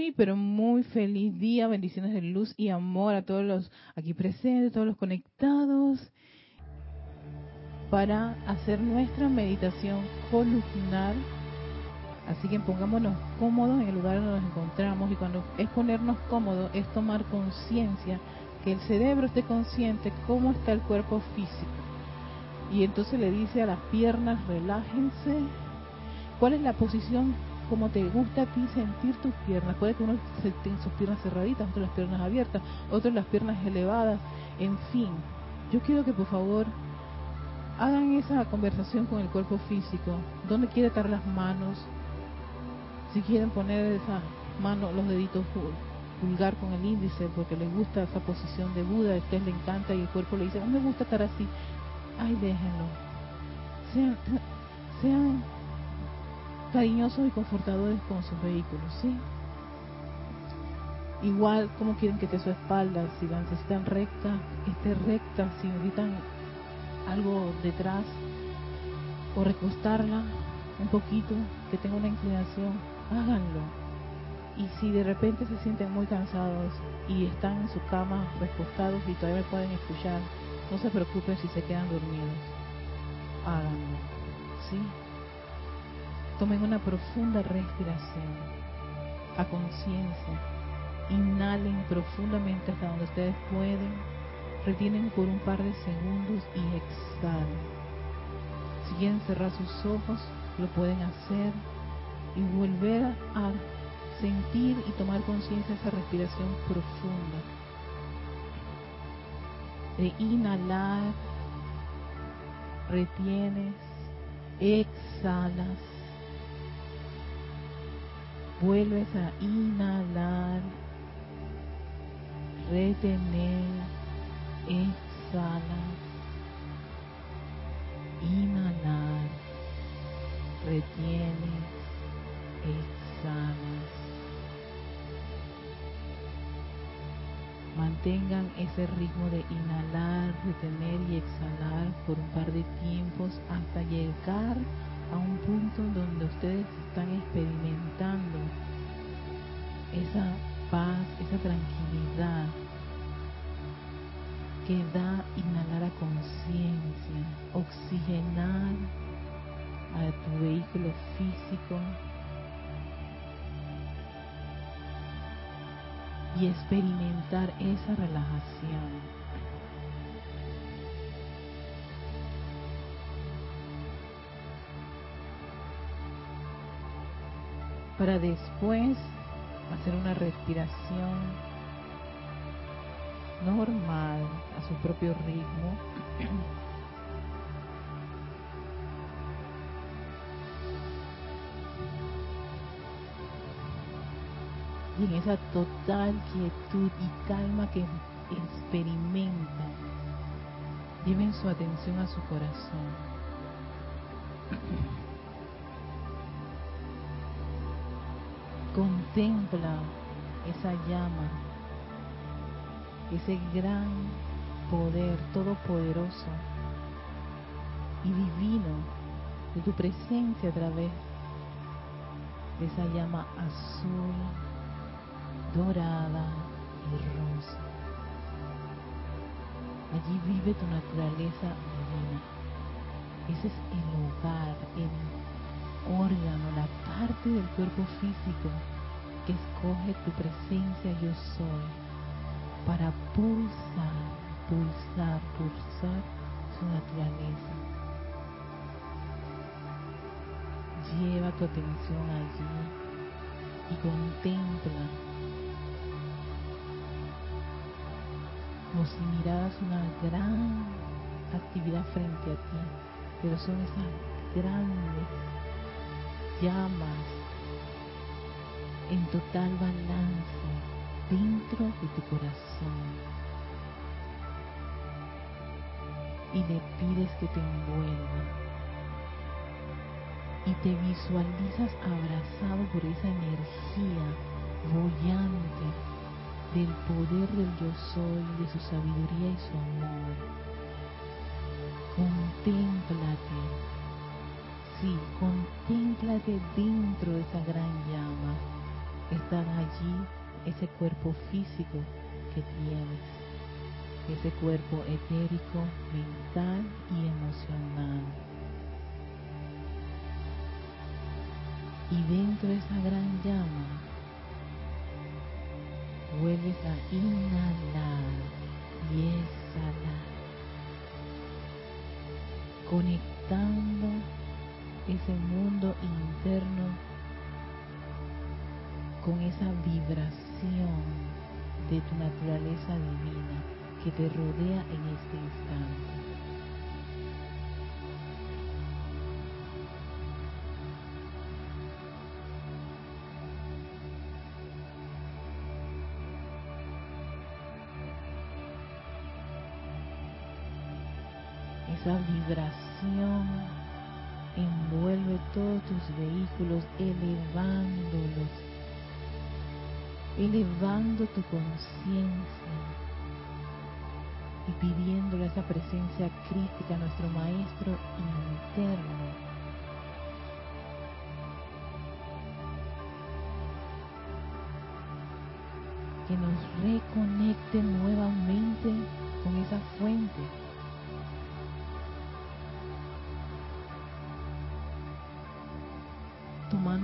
muy, pero muy feliz día. Bendiciones de luz y amor a todos los aquí presentes, todos los conectados, para hacer nuestra meditación columnar. Así que pongámonos cómodos en el lugar donde nos encontramos y cuando es ponernos cómodos es tomar conciencia, que el cerebro esté consciente cómo está el cuerpo físico. Y entonces le dice a las piernas, relájense. ¿Cuál es la posición como te gusta a ti sentir tus piernas. Puede que uno tenga sus piernas cerraditas, otros las piernas abiertas, otros las piernas elevadas, en fin. Yo quiero que por favor hagan esa conversación con el cuerpo físico. ¿Dónde quiere estar las manos? Si quieren poner esa mano, los deditos pulgar con el índice, porque les gusta esa posición de Buda, a ustedes le encanta y el cuerpo le dice, no me gusta estar así. Ay, déjenlo. Sean, sean cariñosos y confortadores con sus vehículos, ¿sí? Igual, como quieren que esté su espalda, si la necesitan recta, esté recta, si necesitan algo detrás, o recostarla un poquito, que tenga una inclinación, háganlo. Y si de repente se sienten muy cansados y están en su cama recostados y todavía pueden escuchar, no se preocupen si se quedan dormidos. Háganlo. ¿Sí? Tomen una profunda respiración a conciencia. Inhalen profundamente hasta donde ustedes pueden. Retienen por un par de segundos y exhalen. Si quieren cerrar sus ojos, lo pueden hacer y volver a sentir y tomar conciencia de esa respiración profunda. De inhalar, retienes, exhalas Vuelves a inhalar, retener, exhalar, inhalar, retienes, exhalas. Mantengan ese ritmo de inhalar, retener y exhalar por un par de tiempos hasta llegar un punto donde ustedes están experimentando esa paz, esa tranquilidad que da inhalar a conciencia, oxigenar a tu vehículo físico y experimentar esa relajación. Para después hacer una respiración normal a su propio ritmo. Y en esa total quietud y calma que experimentan, lleven su atención a su corazón. Contempla esa llama, ese gran poder todopoderoso y divino de tu presencia a través de esa llama azul, dorada y rosa. Allí vive tu naturaleza divina. Ese es el hogar, el órgano, la parte del cuerpo físico que escoge tu presencia yo soy para pulsar, pulsar, pulsar su naturaleza. Lleva tu atención allí y contempla como si miraras una gran actividad frente a ti, pero son esas grandes llamas en total balance dentro de tu corazón y le pides que te envuelva y te visualizas abrazado por esa energía bollante del poder del yo soy, de su sabiduría y su amor. Contémplate Sí, contémplate dentro de esa gran llama. estar allí ese cuerpo físico que tienes, ese cuerpo etérico, mental y emocional. Y dentro de esa gran llama, vuelves a inhalar y exhalar, conectando ese mundo interno con esa vibración de tu naturaleza divina que te rodea en este instante. Esa vibración envuelve todos tus vehículos, elevándolos, elevando tu conciencia y pidiéndole esa presencia crítica a nuestro maestro interno. que nos reconecte nuevamente con esa fuente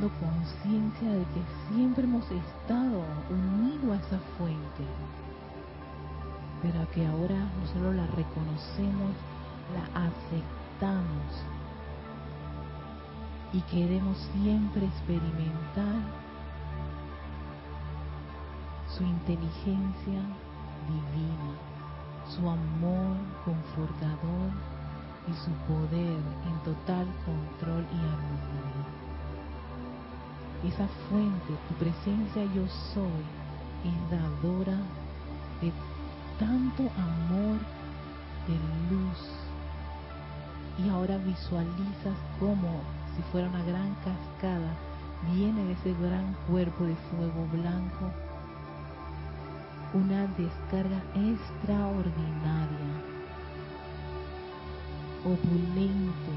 conciencia de que siempre hemos estado unidos a esa fuente, pero que ahora no solo la reconocemos, la aceptamos y queremos siempre experimentar su inteligencia divina, su amor confortador y su poder en total control y armonía esa fuente, tu presencia yo soy, es dadora de tanto amor, de luz. Y ahora visualizas como si fuera una gran cascada, viene de ese gran cuerpo de fuego blanco una descarga extraordinaria, opulente,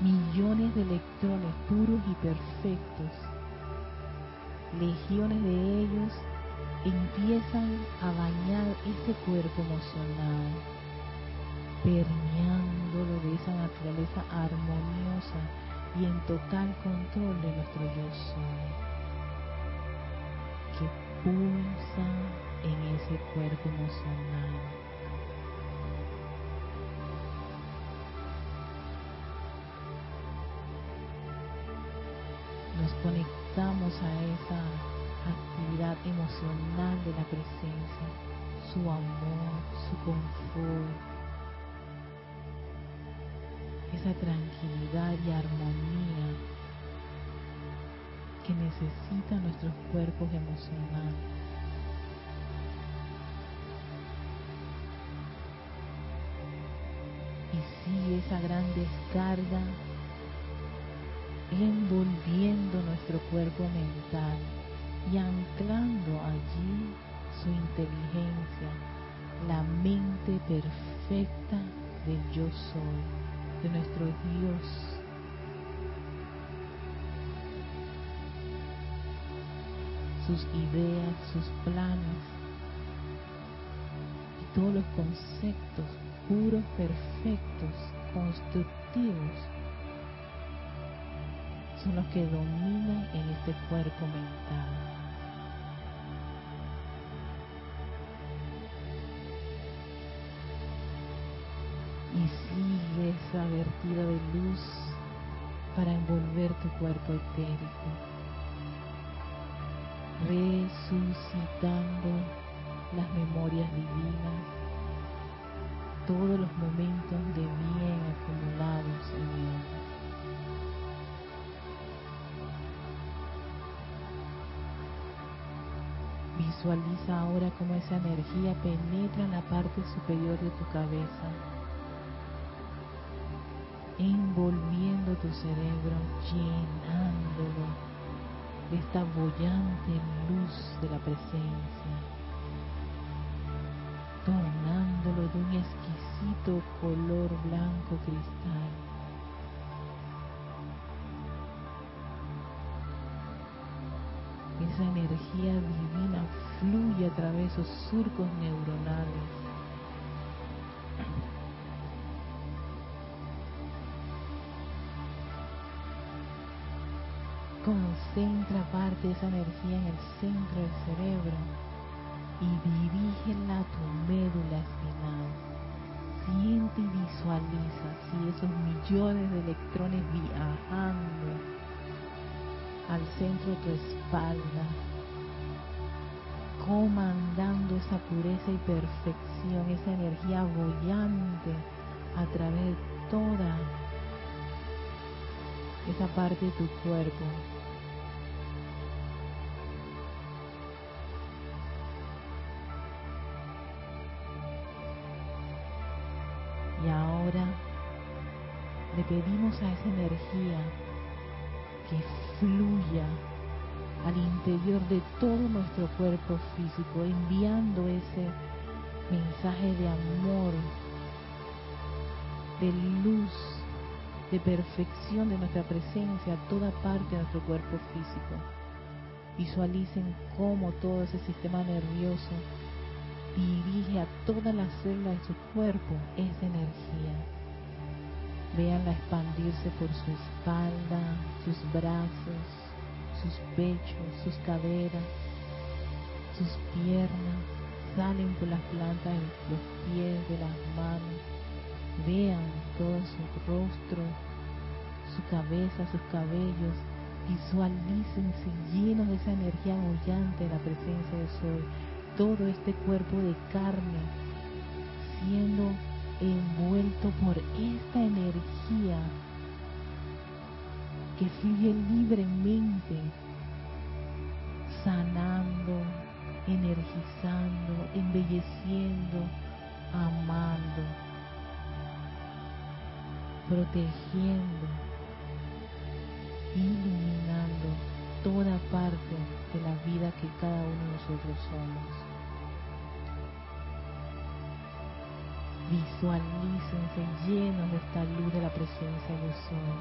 millones de electrones puros y perfectos, legiones de ellos empiezan a bañar ese cuerpo emocional, permeándolo de esa naturaleza armoniosa y en total control de nuestro yo soy, que pulsa en ese cuerpo emocional nos conectamos a esa actividad emocional de la presencia, su amor, su confort, esa tranquilidad y armonía que necesitan nuestros cuerpos emocionales. Y sigue esa gran descarga envolviendo nuestro cuerpo mental y anclando allí su inteligencia, la mente perfecta del yo soy, de nuestro Dios. Sus ideas, sus planes y todos los conceptos puros, perfectos, constructivos son los que dominan en este cuerpo mental. Y sigue esa vertida de luz para envolver tu cuerpo etérico, resucitando las memorias divinas, todos los momentos de bien acumulados en él. Visualiza ahora cómo esa energía penetra en la parte superior de tu cabeza, envolviendo tu cerebro, llenándolo de esta bollante luz de la presencia, tornándolo de un exquisito color blanco cristal esa energía divina fluye a través de esos surcos neuronales. Concentra parte de esa energía en el centro del cerebro y dirígela a tu médula espinal. Siente y visualiza si esos millones de electrones viajando al centro de tu espalda, comandando esa pureza y perfección, esa energía bollante a través de toda esa parte de tu cuerpo. Y ahora le pedimos a esa energía que fluya al interior de todo nuestro cuerpo físico, enviando ese mensaje de amor, de luz, de perfección de nuestra presencia a toda parte de nuestro cuerpo físico. Visualicen cómo todo ese sistema nervioso dirige a todas las células de su cuerpo esa energía. Véanla expandirse por su espalda, sus brazos, sus pechos, sus caderas, sus piernas, salen por las plantas de los pies, de las manos. Vean todo su rostro, su cabeza, sus cabellos. Visualícense llenos de esa energía bollante de la presencia de Sol. Todo este cuerpo de carne siendo envuelto por esta energía que fluye libremente, sanando, energizando, embelleciendo, amando, protegiendo, iluminando toda parte de la vida que cada uno de nosotros somos. Visualícense llenos de esta luz de la presencia yo soy.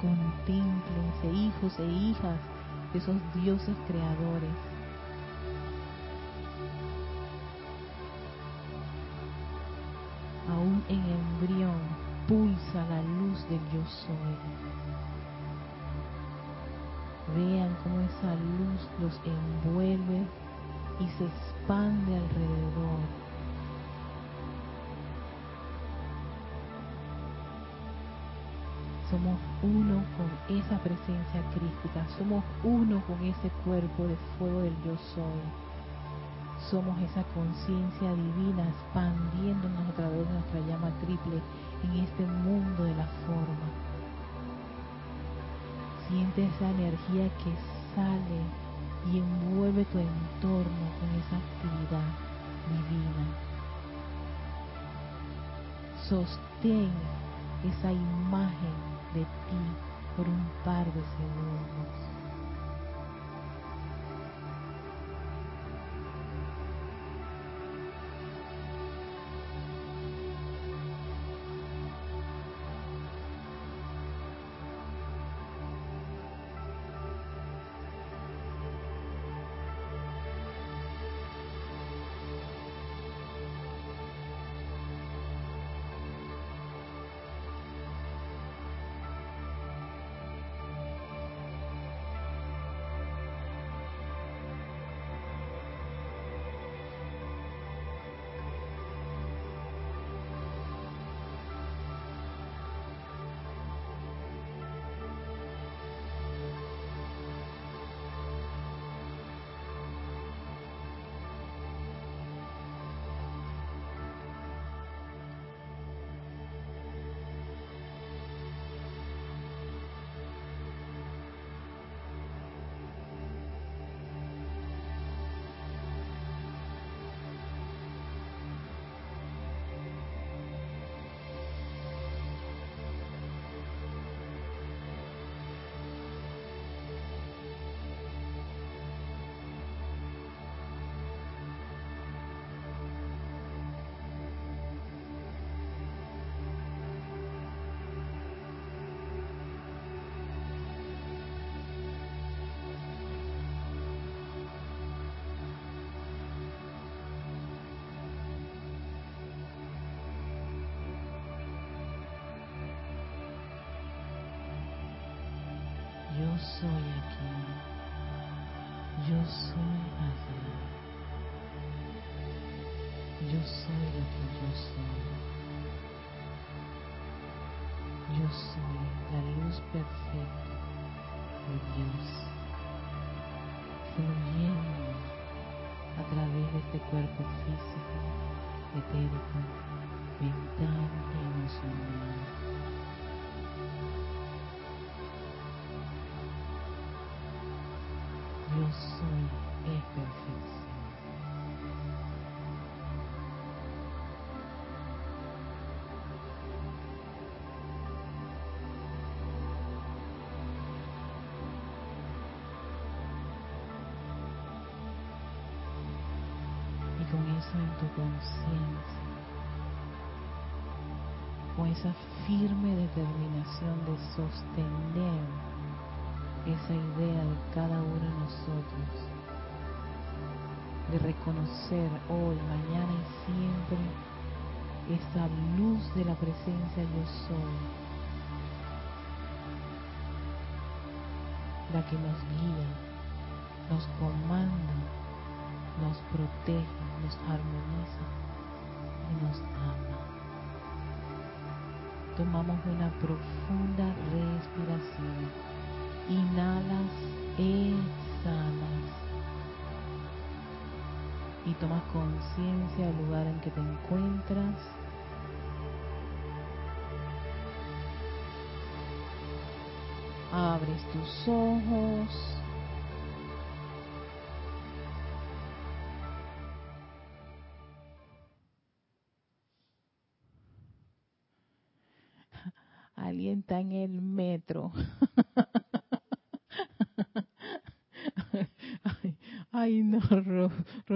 Contémplense hijos e hijas de esos dioses creadores. Aún en embrión pulsa la luz del yo soy. Vean cómo esa luz los envuelve y se expande alrededor somos uno con esa presencia crística, somos uno con ese cuerpo de fuego del yo soy. Somos esa conciencia divina expandiéndonos a través de nuestra llama triple en este mundo de la forma. Siente esa energía que sale y envuelve tu entorno con esa actividad divina. Sostén esa imagen de ti por un par de segundos. Soy aquí. Yo soy aquí. Yo soy lo que yo soy. Yo soy la luz perfecta de Dios, fluyendo a través de este cuerpo físico, etérico, mental y emocional. Y con eso en tu conciencia, con esa firme determinación de sostener esa idea de cada uno de nosotros, de reconocer hoy, mañana y siempre esa luz de la presencia yo soy, la que nos guía, nos comanda, nos protege, nos armoniza y nos ama. Tomamos una profunda respiración Inhalas, exhalas. Y tomas conciencia del lugar en que te encuentras. Abres tus ojos.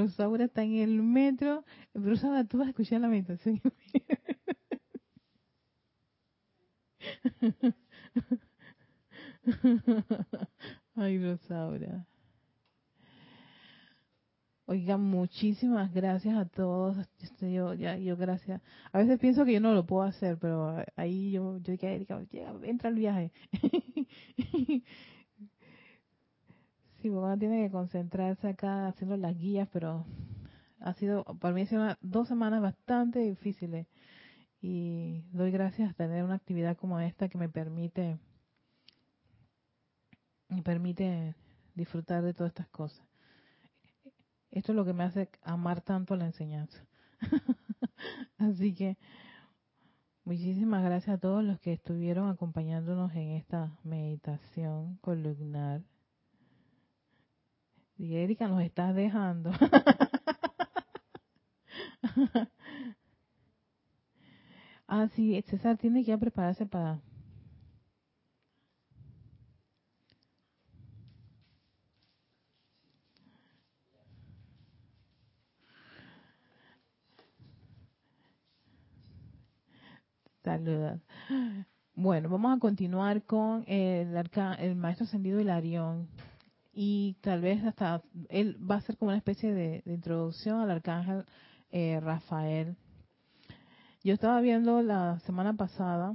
Rosaura está en el metro. Rosaura, tú vas a escuchar la meditación. Ay, Rosaura. Oiga, muchísimas gracias a todos. Yo, ya, yo gracias. A veces pienso que yo no lo puedo hacer, pero ahí yo, yo dije, Erika, entra al viaje. Sí, uno tiene que concentrarse acá haciendo las guías, pero ha sido, para mí, sido dos semanas bastante difíciles. Y doy gracias a tener una actividad como esta que me permite, me permite disfrutar de todas estas cosas. Esto es lo que me hace amar tanto la enseñanza. Así que muchísimas gracias a todos los que estuvieron acompañándonos en esta meditación columnar. Y Erika, nos estás dejando. ah, sí, César tiene que prepararse para... Saludos. Bueno, vamos a continuar con el, el maestro ascendido Hilarión y tal vez hasta él va a ser como una especie de, introducción al arcángel eh, Rafael. Yo estaba viendo la semana pasada,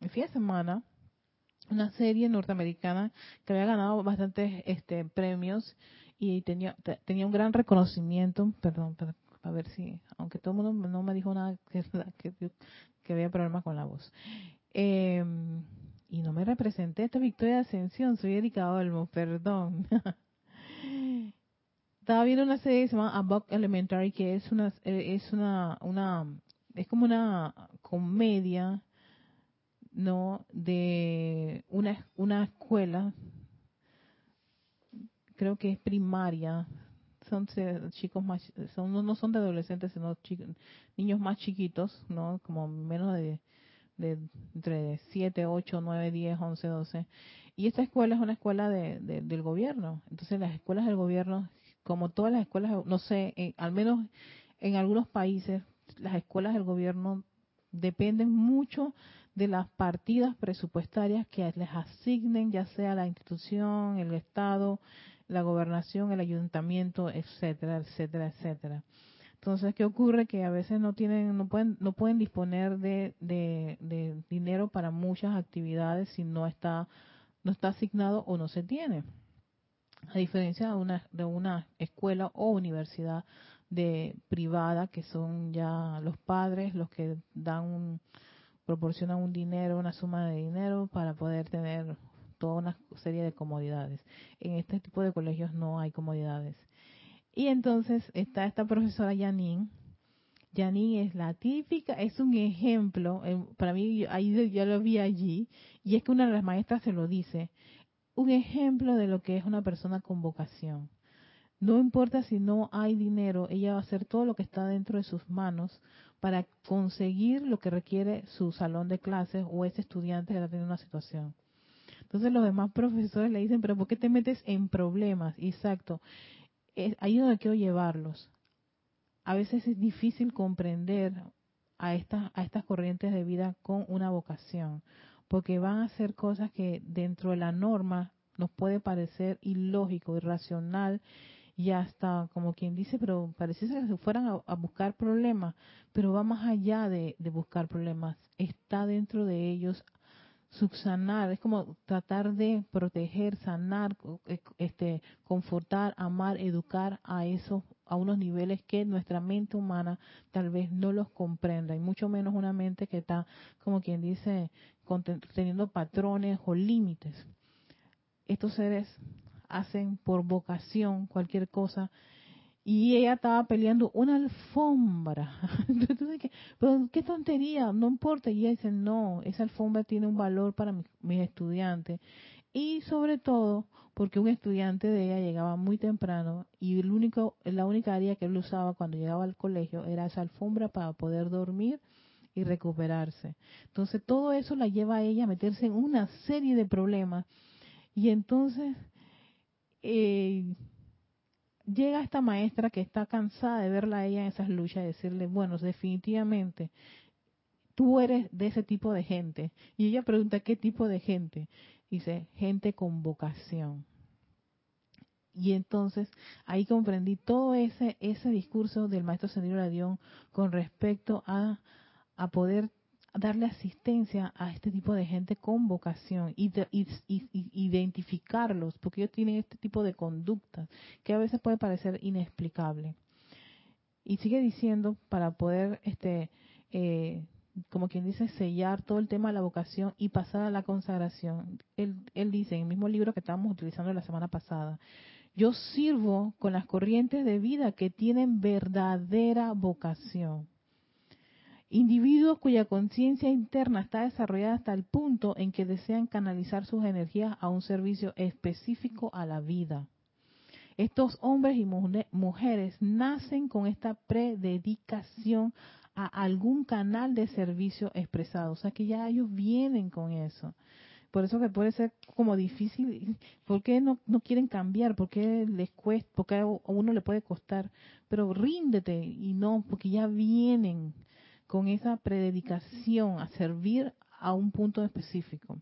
el fin de semana, una serie norteamericana que había ganado bastantes este, premios y tenía tenía un gran reconocimiento, perdón, a ver si, aunque todo el mundo no me dijo nada que, que, había problemas con la voz. Eh, y no me representé esta victoria de ascensión, soy Erika Olmo, perdón. Estaba viendo una serie que se llama Above Elementary, que es una, es una, una, es como una comedia, ¿no? De una, una escuela, creo que es primaria, son chicos más, son, no son de adolescentes, sino niños más chiquitos, ¿no? Como menos de de entre 7, 8, 9, 10, 11, 12. Y esta escuela es una escuela de, del gobierno. Entonces las escuelas del gobierno, como todas las escuelas, no sé, al menos en algunos países, las escuelas del gobierno dependen mucho de las partidas presupuestarias que les asignen, ya sea la institución, el Estado, la gobernación, el ayuntamiento, etcétera, etcétera, etcétera. Entonces, ¿qué ocurre? Que a veces no tienen, no pueden, no pueden disponer de, de, dinero para muchas actividades si no está no está asignado o no se tiene. A diferencia de una, de una escuela o universidad de privada que son ya los padres los que dan un, proporcionan un dinero, una suma de dinero para poder tener toda una serie de comodidades. En este tipo de colegios no hay comodidades. Y entonces está esta profesora Janine. Janine es la típica, es un ejemplo, para mí ahí ya lo vi allí, y es que una de las maestras se lo dice, un ejemplo de lo que es una persona con vocación. No importa si no hay dinero, ella va a hacer todo lo que está dentro de sus manos para conseguir lo que requiere su salón de clases o ese estudiante que está teniendo una situación. Entonces los demás profesores le dicen, pero ¿por qué te metes en problemas? Exacto. Ahí es donde quiero llevarlos. A veces es difícil comprender a estas, a estas corrientes de vida con una vocación, porque van a hacer cosas que dentro de la norma nos puede parecer ilógico, irracional y hasta como quien dice, pero pareciese que se fueran a, buscar problemas, pero va más allá de buscar problemas, está dentro de ellos subsanar, es como tratar de proteger, sanar, eh, este, confortar, amar, educar a esos, a unos niveles que nuestra mente humana tal vez no los comprenda, y mucho menos una mente que está, como quien dice, teniendo patrones o límites. Estos seres hacen por vocación cualquier cosa y ella estaba peleando una alfombra. Entonces, pero qué tontería, no importa. Y ella dice, no, esa alfombra tiene un valor para mis, estudiantes. Y sobre todo, porque un estudiante de ella llegaba muy temprano y el único, la única área que él usaba cuando llegaba al colegio era esa alfombra para poder dormir y recuperarse. Entonces todo eso la lleva a ella a meterse en una serie de problemas. Y entonces eh, llega esta maestra que está cansada de verla a ella en esas luchas y decirle, bueno, definitivamente, tú eres de ese tipo de gente. Y ella pregunta, ¿qué tipo de gente? Dice, gente con vocación. Y entonces ahí comprendí todo ese ese discurso del maestro Sendido Radión con respecto a, a poder darle asistencia a este tipo de gente con vocación y, identificarlos, porque ellos tienen este tipo de conductas que a veces puede parecer inexplicable. Y sigue diciendo, para poder, este, eh, como quien dice, sellar todo el tema de la vocación y pasar a la consagración. Él, él dice en el mismo libro que estábamos utilizando la semana pasada, yo sirvo con las corrientes de vida que tienen verdadera vocación Individuos cuya conciencia interna está desarrollada hasta el punto en que desean canalizar sus energías a un servicio específico a la vida. Estos hombres y mujeres nacen con esta prededicación a algún canal de servicio expresado. O sea que ya ellos vienen con eso. Por eso que puede ser como difícil. ¿Por qué no, no quieren cambiar? ¿Por qué les cuesta? Porque a uno le puede costar. Pero ríndete y no, porque ya vienen con esa prededicación a servir a un punto específico.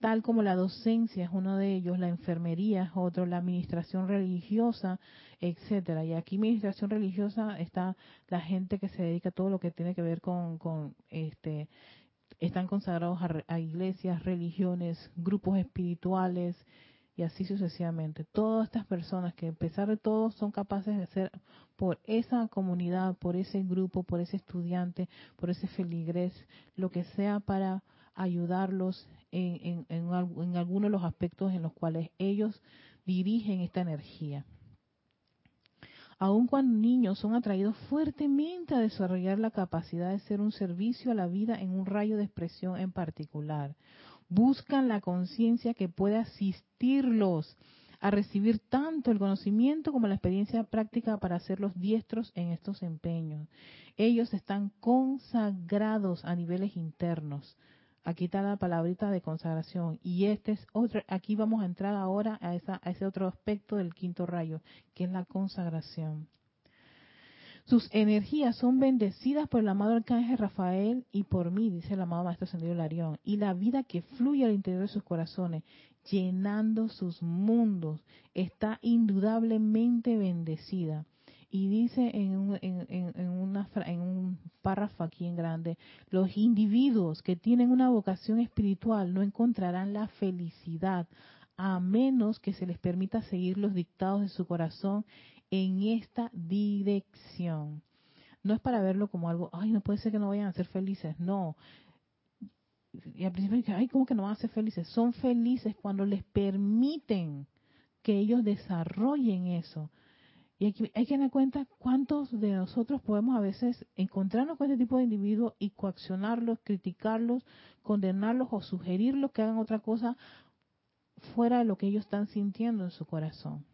Tal como la docencia es uno de ellos, la enfermería es otro, la administración religiosa, etcétera. Y aquí administración religiosa está la gente que se dedica a todo lo que tiene que ver con, con este, están consagrados a iglesias, religiones, grupos espirituales, y así sucesivamente. Todas estas personas que a pesar de todo son capaces de hacer por esa comunidad, por ese grupo, por ese estudiante, por ese feligrés, lo que sea para ayudarlos en, en, en, algunos de los aspectos en los cuales ellos dirigen esta energía. Aun cuando niños son atraídos fuertemente a desarrollar la capacidad de ser un servicio a la vida en un rayo de expresión en particular buscan la conciencia que puede asistirlos a recibir tanto el conocimiento como la experiencia práctica para hacerlos diestros en estos empeños. Ellos están consagrados a niveles internos. Aquí está la palabrita de consagración. Y este es otro, aquí vamos a entrar ahora a, esa, a ese otro aspecto del quinto rayo, que es la consagración. Sus energías son bendecidas por el amado arcángel Rafael y por mí, dice el amado Maestro Ascendido Larión. Y la vida que fluye al interior de sus corazones, llenando sus mundos, está indudablemente bendecida. Y dice en un, en, una, en un párrafo aquí en grande, los individuos que tienen una vocación espiritual no encontrarán la felicidad a menos que se les permita seguir los dictados de su corazón en esta dirección. No es para verlo como algo, ay, no puede ser que no vayan a ser felices, no. Y al principio dije, ay, ¿cómo que no van a ser felices? Son felices cuando les permiten que ellos desarrollen eso. Y hay que, hay que tener cuenta cuántos de nosotros podemos a veces encontrarnos con este tipo de individuos y coaccionarlos, criticarlos, condenarlos o sugerirlos que hagan otra cosa fuera de lo que ellos están sintiendo en su corazón.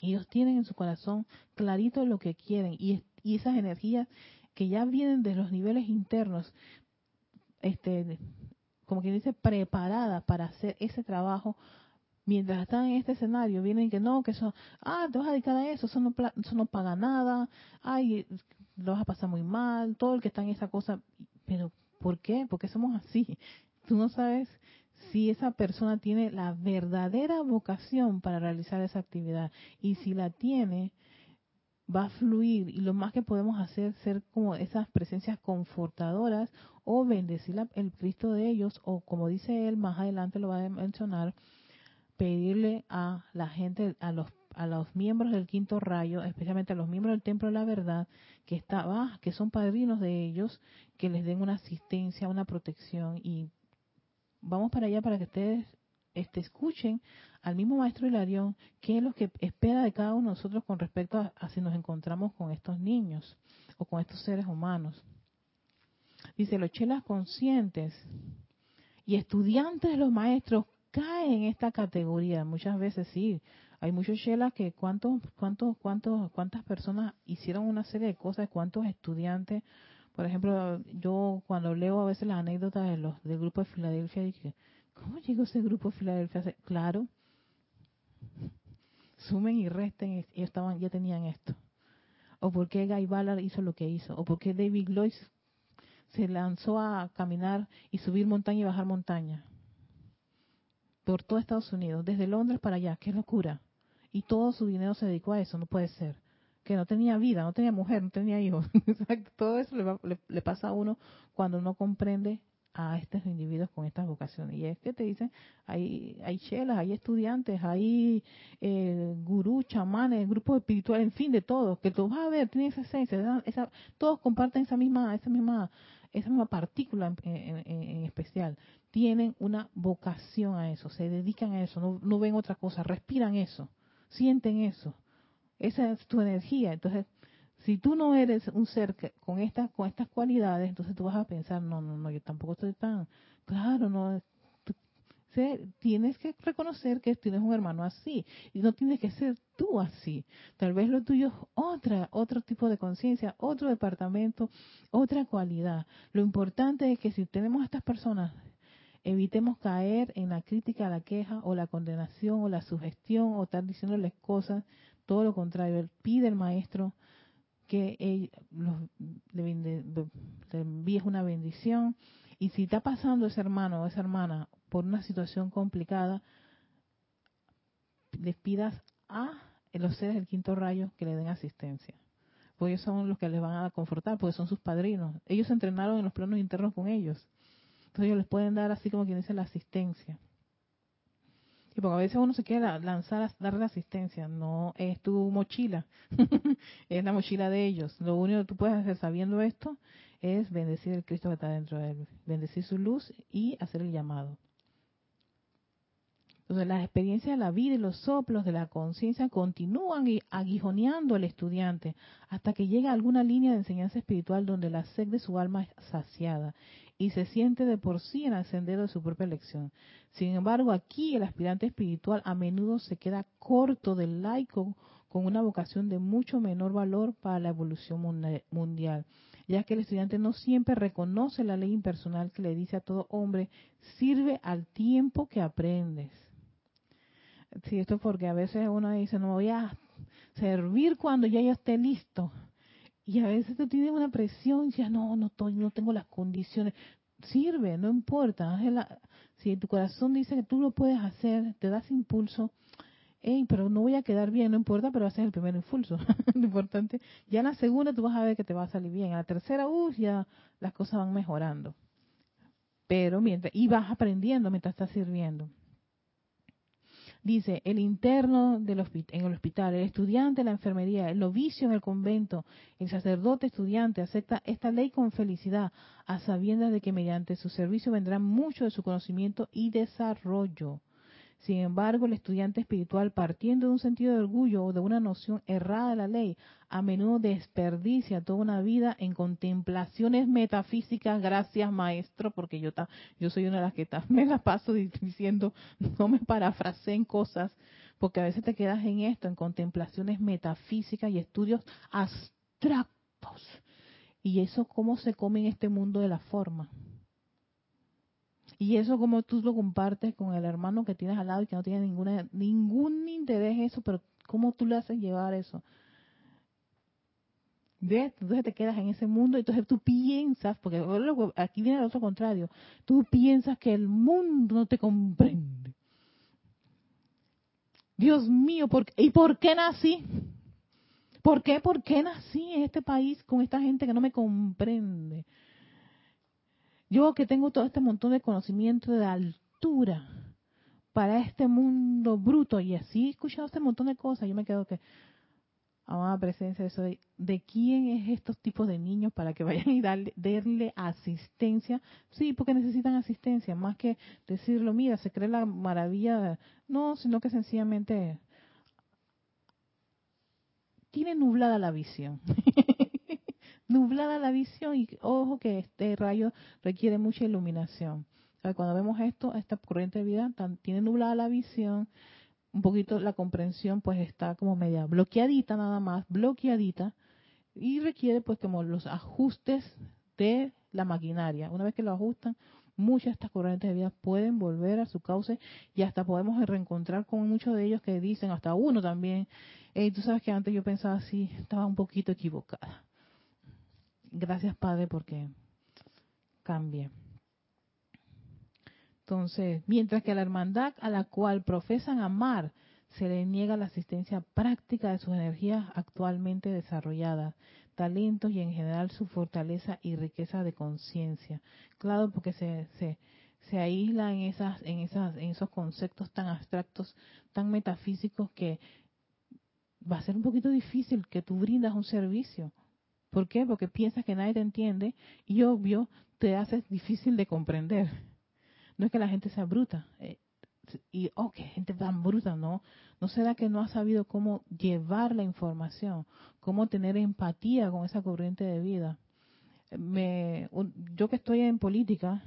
Ellos tienen en su corazón clarito lo que quieren y, esas energías que ya vienen de los niveles internos, este, como quien dice, preparadas para hacer ese trabajo, mientras están en este escenario, vienen que no, que eso, ah, te vas a dedicar a eso, eso no, eso no paga nada, ay, lo vas a pasar muy mal, todo el que está en esa cosa, pero ¿por qué? Porque somos así. Tú no sabes si esa persona tiene la verdadera vocación para realizar esa actividad. Y si la tiene, va a fluir. Y lo más que podemos hacer ser como esas presencias confortadoras o bendecir el Cristo de ellos o como dice él más adelante lo va a mencionar pedirle a la gente a los a los miembros del quinto rayo especialmente a los miembros del templo de la verdad que está que son padrinos de ellos que les den una asistencia una protección y vamos para allá para que ustedes este, escuchen al mismo maestro Hilarión qué es lo que espera de cada uno de nosotros con respecto a, si nos encontramos con estos niños o con estos seres humanos. Dice, los chelas conscientes y estudiantes de los maestros caen en esta categoría. Muchas veces sí, hay muchos chelas que cuántos, cuántos, cuántos, cuántas personas hicieron una serie de cosas, cuántos estudiantes. Por ejemplo, yo cuando leo a veces las anécdotas de los del grupo de Filadelfia dije, ¿Cómo llegó ese grupo a Filadelfia? Claro, sumen y resten, ellos estaban, ya tenían esto. O por qué Guy Ballard hizo lo que hizo. O por qué David Lloyd se lanzó a caminar y subir montaña y bajar montaña. Por todo Estados Unidos, desde Londres para allá. Qué locura. Y todo su dinero se dedicó a eso, no puede ser. Que no tenía vida, no tenía mujer, no tenía hijos. todo eso le, le pasa a uno cuando no comprende a estos individuos con estas vocaciones. Y es que te dicen, hay, hay chelas, hay estudiantes, hay eh, gurús, chamanes, grupos espirituales, en fin, de todos, que tú vas a ver, tienen esa esencia, todos comparten esa misma, esa misma, esa misma partícula en, especial. Tienen una vocación a eso, se dedican a eso, no, no ven otra cosa, respiran eso, sienten eso. Esa es tu energía. Entonces, si tú no eres un ser con estas con estas cualidades, entonces tú vas a pensar, no, no, no, yo tampoco estoy tan claro, no tienes que reconocer que tienes un hermano así y no tienes que ser tú así. Tal vez lo tuyo es otra, otro tipo de conciencia, otro departamento, otra cualidad. Lo importante es que si tenemos a estas personas, evitemos caer en la crítica, la queja o la condenación o la sugestión o estar diciéndoles cosas, todo lo contrario. Pide el maestro que le, envíes una bendición. Y si está pasando ese hermano o esa hermana por una situación complicada, les pidas a los seres del quinto rayo que le den asistencia. Porque ellos son los que les van a confortar, porque son sus padrinos. Ellos se entrenaron en los planos internos con ellos. Entonces ellos les pueden dar así como quien dice la asistencia porque a veces uno se quiere lanzar a la asistencia, no es tu mochila, es la mochila de ellos. Lo único que tú puedes hacer sabiendo esto es bendecir el Cristo que está dentro de él, bendecir su luz y hacer el llamado. Entonces las experiencias de la vida y los soplos de la conciencia continúan aguijoneando al estudiante hasta que llega a alguna línea de enseñanza espiritual donde la sed de su alma es saciada y se siente de por sí en el sendero de su propia elección. Sin embargo, aquí el aspirante espiritual a menudo se queda corto del laico con una vocación de mucho menor valor para la evolución mundial, ya que el estudiante no siempre reconoce la ley impersonal que le dice a todo hombre, sirve al tiempo que aprendes. Sí, esto es porque a veces uno dice, no voy a servir cuando ya yo esté listo. Y a veces tú tienes una presión, ya no, no, estoy, no tengo las condiciones. Sirve, no importa. si tu corazón dice que tú lo puedes hacer, te das impulso Ey, pero no voy a quedar bien, no importa, pero haces el primer impulso. Lo importante, ya en la segunda tú vas a ver que te va a salir bien. En la tercera, uh, ya las cosas van mejorando. Pero mientras, y vas aprendiendo mientras estás sirviendo. Dice, el interno del en el hospital, el estudiante en la enfermería, el novicio en el convento, el sacerdote estudiante acepta esta ley con felicidad, a sabiendas de que mediante su servicio vendrá mucho de su conocimiento y desarrollo. Sin embargo, el estudiante espiritual, partiendo de un sentido de orgullo o de una noción errada de la ley, a menudo desperdicia toda una vida en contemplaciones metafísicas. Gracias, maestro, porque yo, yo soy una de las que me la paso diciendo, no me parafraseen cosas, porque a veces te quedas en esto, en contemplaciones metafísicas y estudios abstractos. Y eso, ¿cómo se come en este mundo de la forma? Y eso como tú lo compartes con el hermano que tienes al lado y que no tiene ninguna, ningún interés en eso, pero ¿cómo tú le haces llevar eso? ¿Ves? Entonces te quedas en ese mundo, y entonces tú piensas, porque aquí viene el otro contrario, tú piensas que el mundo no te comprende. Dios mío, ¿y por qué nací? ¿Por qué? ¿Por qué nací en este país con esta gente que no me comprende? Yo que tengo todo este montón de conocimiento de altura para este mundo bruto y así he escuchado este montón de cosas, yo me quedo que, amada presencia de soy, ¿de quién es estos tipos de niños para que vayan y darle, darle asistencia? Sí, porque necesitan asistencia, más que decirlo, mira, se cree la maravilla, no, sino que sencillamente tiene nublada la visión. nublada la visión y ojo que este rayo requiere mucha iluminación. cuando vemos esto, esta corriente de vida tiene nublada la visión, un poquito la comprensión pues está como media bloqueadita nada más, bloqueadita y requiere pues como los ajustes de la maquinaria. Una vez que lo ajustan, muchas de estas corrientes de vida pueden volver a su cauce y hasta podemos reencontrar con muchos de ellos que dicen, hasta uno también, hey, tú sabes que antes yo pensaba así, estaba un poquito equivocada Gracias, Padre, porque cambie. Entonces, mientras que a la hermandad a la cual profesan amar se le niega la asistencia práctica de sus energías actualmente desarrolladas, talentos y en general su fortaleza y riqueza de conciencia. Claro, porque se, se, se aísla en, esas, en, esas, en esos conceptos tan abstractos, tan metafísicos que va a ser un poquito difícil que tú brindas un servicio ¿Por qué? Porque piensas que nadie te entiende y obvio te haces difícil de comprender. No es que la gente sea bruta. Eh, y, oh, qué gente tan bruta, ¿no? ¿No será que no ha sabido cómo llevar la información? ¿Cómo tener empatía con esa corriente de vida? Me, yo que estoy en política,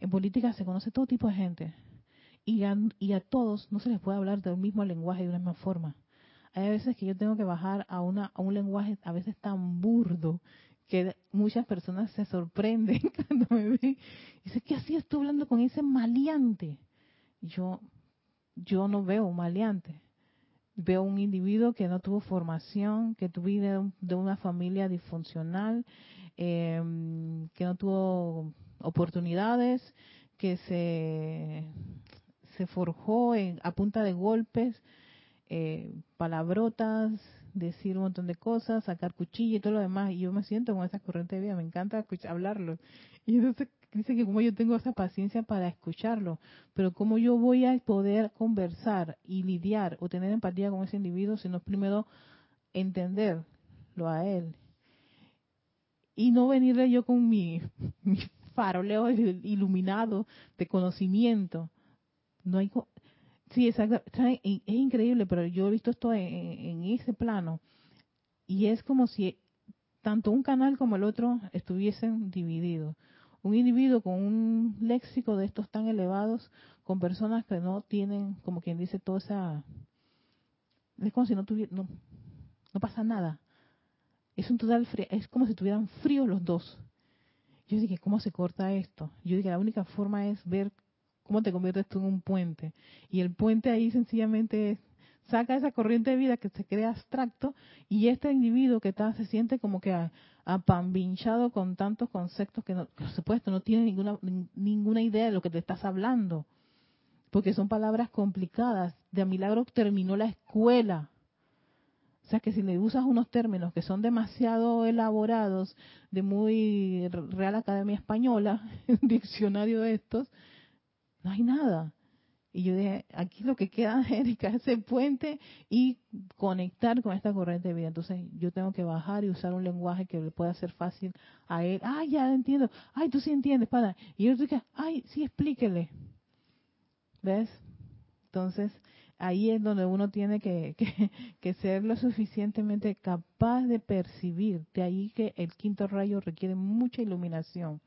en política se conoce todo tipo de gente. Y a, y todos no se les puede hablar del mismo lenguaje de una misma forma hay veces que yo tengo que bajar a, una, a un lenguaje a veces tan burdo que muchas personas se sorprenden cuando me ven. Dice, ¿qué hacías tú hablando con ese maleante? Yo, yo no veo un maleante. Veo un individuo que no tuvo formación, que tuvo de, una familia disfuncional, em, que no tuvo oportunidades, que se, se forjó en, a punta de golpes, eh, palabrotas, decir un montón de cosas, sacar cuchilla y todo lo demás. Y yo me siento con esa corriente de vida, me encanta hablarlo. Y entonces dice que como yo tengo esa paciencia para escucharlo, pero cómo yo voy a poder conversar y lidiar o tener empatía con ese individuo si no primero entenderlo a él. Y no venirle yo con mi faroleo iluminado de conocimiento. No hay, Sí, exacto. Es increíble, pero yo he visto esto en, ese plano. Y es como si tanto un canal como el otro estuviesen divididos. Un individuo con un léxico de estos tan elevados, con personas que no tienen, como quien dice, toda esa... Es como si no tuviera... No, no pasa nada. Es un total frío. Es como si tuvieran frío los dos. Yo dije, ¿cómo se corta esto? Yo dije, la única forma es ver cómo te conviertes tú en un puente. Y el puente ahí sencillamente saca esa corriente de vida que se crea abstracto y este individuo que está se siente como que apambinchado con tantos conceptos que, no, por supuesto no tiene ninguna ninguna idea de lo que te estás hablando porque son palabras complicadas. De milagro terminó la escuela. O sea que si le usas unos términos que son demasiado elaborados, de muy Real Academia Española, diccionario de estos, no hay nada. Y yo dije, aquí lo que queda, es ese puente y conectar con esta corriente de vida. Entonces yo tengo que bajar y usar un lenguaje que le pueda ser fácil a él. Ay, ya entiendo. Ay, tú sí entiendes, para. Y yo dije, ay, sí, explíquele. ¿Ves? Entonces, ahí es donde uno tiene que, que, ser lo suficientemente capaz de percibir. De ahí que el quinto rayo requiere mucha iluminación.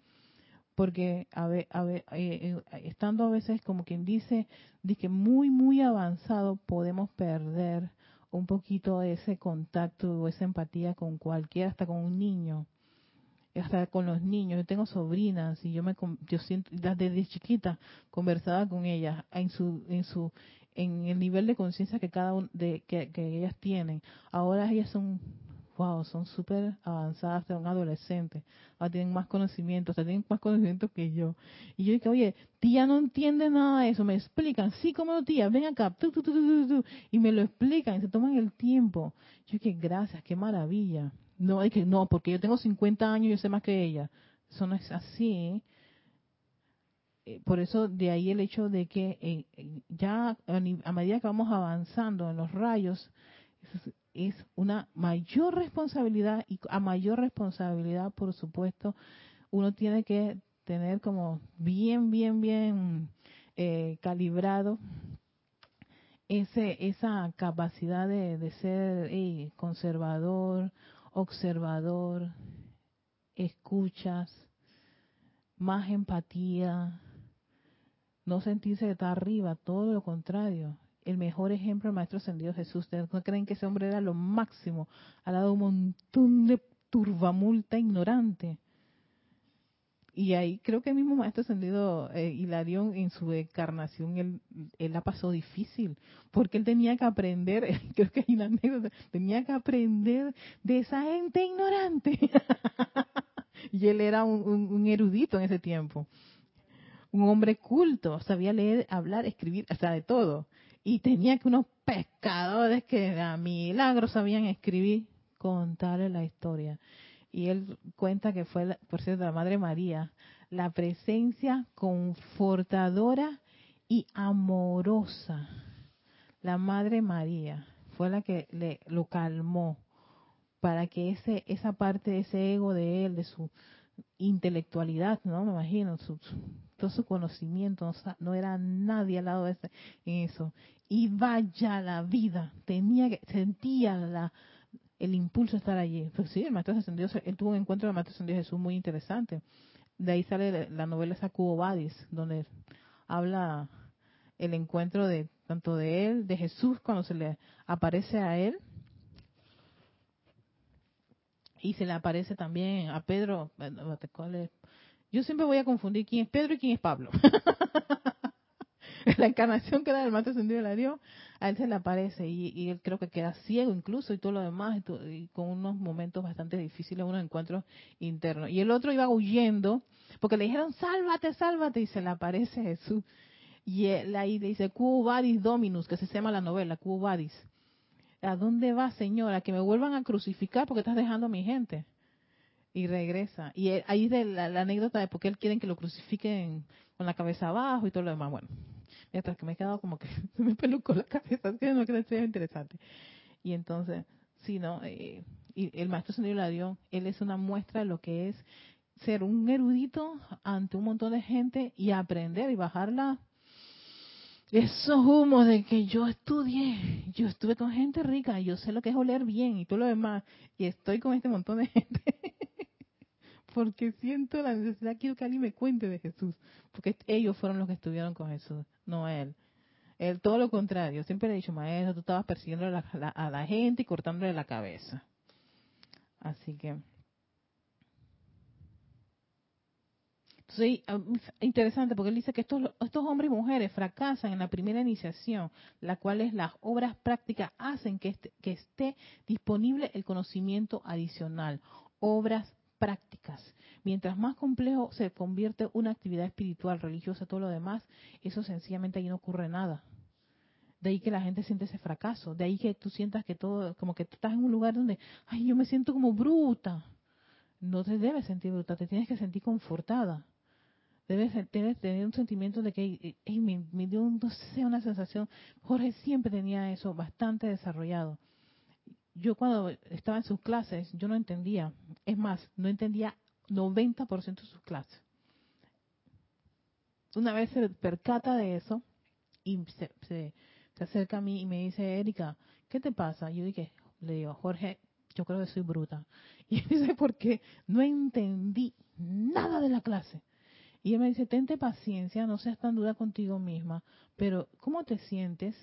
Porque a ver, a ver, eh, eh, estando a veces como quien dice, dice muy, muy avanzado, podemos perder un poquito ese contacto o esa empatía con cualquiera, hasta con un niño hasta con los niños. Yo tengo sobrinas y yo me yo siento desde chiquita conversaba con ellas en su en su en el nivel de conciencia que cada de que, ellas tienen. Ahora ellas son wow, son súper avanzadas, son adolescentes, ahora tienen más conocimiento, tienen más conocimiento que yo. Y yo dije, oye, tía no entiende nada de eso, me explican, sí, como tía, ven acá, y me lo explican, y se toman el tiempo. Yo dije, gracias, qué maravilla. No, es que no, porque yo tengo 50 años y yo sé más que ella. Eso no es así. Eh, por eso de ahí el hecho de que eh, ya a, medida que vamos avanzando en los rayos, es, una mayor responsabilidad y a mayor responsabilidad, por supuesto, uno tiene que tener como bien, bien, bien eh, calibrado ese, esa capacidad de, de ser conservador observador, escuchas, más empatía, no sentirse que está arriba, todo lo contrario. El mejor ejemplo, el Maestro Ascendido Jesús. ¿Ustedes no creen que ese hombre era lo máximo? Ha dado un montón de turbamulta ignorante. Y ahí creo que el mismo maestro ascendido eh, Hilarión en su encarnación, él, él la pasó difícil, porque él tenía que aprender, creo que hay una anécdota, tenía que aprender de esa gente ignorante. y él era un, erudito en ese tiempo, un hombre culto, sabía leer, hablar, escribir, o sea, de todo. Y tenía que unos pescadores que a milagros sabían escribir, contarle la historia y él cuenta que fue, por cierto, la Madre María, la presencia confortadora y amorosa. La Madre María fue la que le, lo calmó para que ese, esa parte, ese ego de él, de su intelectualidad, ¿no? Me imagino, su, todo su conocimiento, no, era nadie al lado de ese, en eso. Y vaya la vida, tenía que, sentía la, el impulso de estar allí. Pues sí, el Maestro Ascendido, él tuvo un encuentro con el Maestro Ascendido Jesús muy interesante. De ahí sale la novela Sakubo Badis, donde habla el encuentro de tanto de él, de Jesús cuando se le aparece a él, y se le aparece también a Pedro. Yo siempre voy a confundir quién es Pedro y quién es Pablo. la encarnación que da el maestro ascendido de la Dios, a él se le aparece y, él creo que queda ciego incluso y todo lo demás, y, con unos momentos bastante difíciles, unos encuentros internos. Y el otro iba huyendo porque le dijeron, sálvate, sálvate, y se le aparece Jesús. Y él ahí le dice, Cubo Vadis Dominus, que se llama la novela, Cubo Vadis. ¿A dónde vas, señora? Que me vuelvan a crucificar porque estás dejando a mi gente. Y regresa. Y ahí de la, anécdota de por qué él quieren que lo crucifiquen con la cabeza abajo y todo lo demás. Bueno, mientras que me he quedado como que me pelucó la cabeza, es que no creo que sea interesante. Y entonces, sí, ¿no? Eh, y el maestro señor Larión, él es una muestra de lo que es ser un erudito ante un montón de gente y aprender y bajarla esos humos de que yo estudié, yo estuve con gente rica, yo sé lo que es oler bien y todo lo demás, y estoy con este montón de gente porque siento la necesidad, quiero que alguien me cuente de Jesús, porque ellos fueron los que estuvieron con Jesús, no él. Él todo lo contrario, siempre le he dicho, maestro, tú estabas persiguiendo a la, gente y cortándole la cabeza. Así que... Entonces, ah, interesante porque él dice que estos, estos hombres y mujeres fracasan en la primera iniciación, la cual es las obras prácticas hacen que, que esté disponible el conocimiento adicional. Obras prácticas. Mientras más complejo se convierte una actividad espiritual, religiosa, todo lo demás, eso sencillamente ahí no ocurre nada. De ahí que la gente siente ese fracaso, de ahí que tú sientas que todo, como que tú estás en un lugar donde, ay, yo me siento como bruta. No te debes sentir bruta, te tienes que sentir confortada. Debes, tener un sentimiento de que me, dio, no sé, una sensación. Jorge siempre tenía eso bastante desarrollado. Yo cuando estaba en sus clases, yo no entendía. Es más, no entendía 90% de sus clases. Una vez se percata de eso y se, se, acerca a mí y me dice, Erika, ¿qué te pasa? Yo dije, le digo, Jorge, yo creo que soy bruta. Y dice, ¿por qué? No entendí nada de la clase. Y él me dice, tente paciencia, no seas tan dura contigo misma, pero ¿cómo te sientes?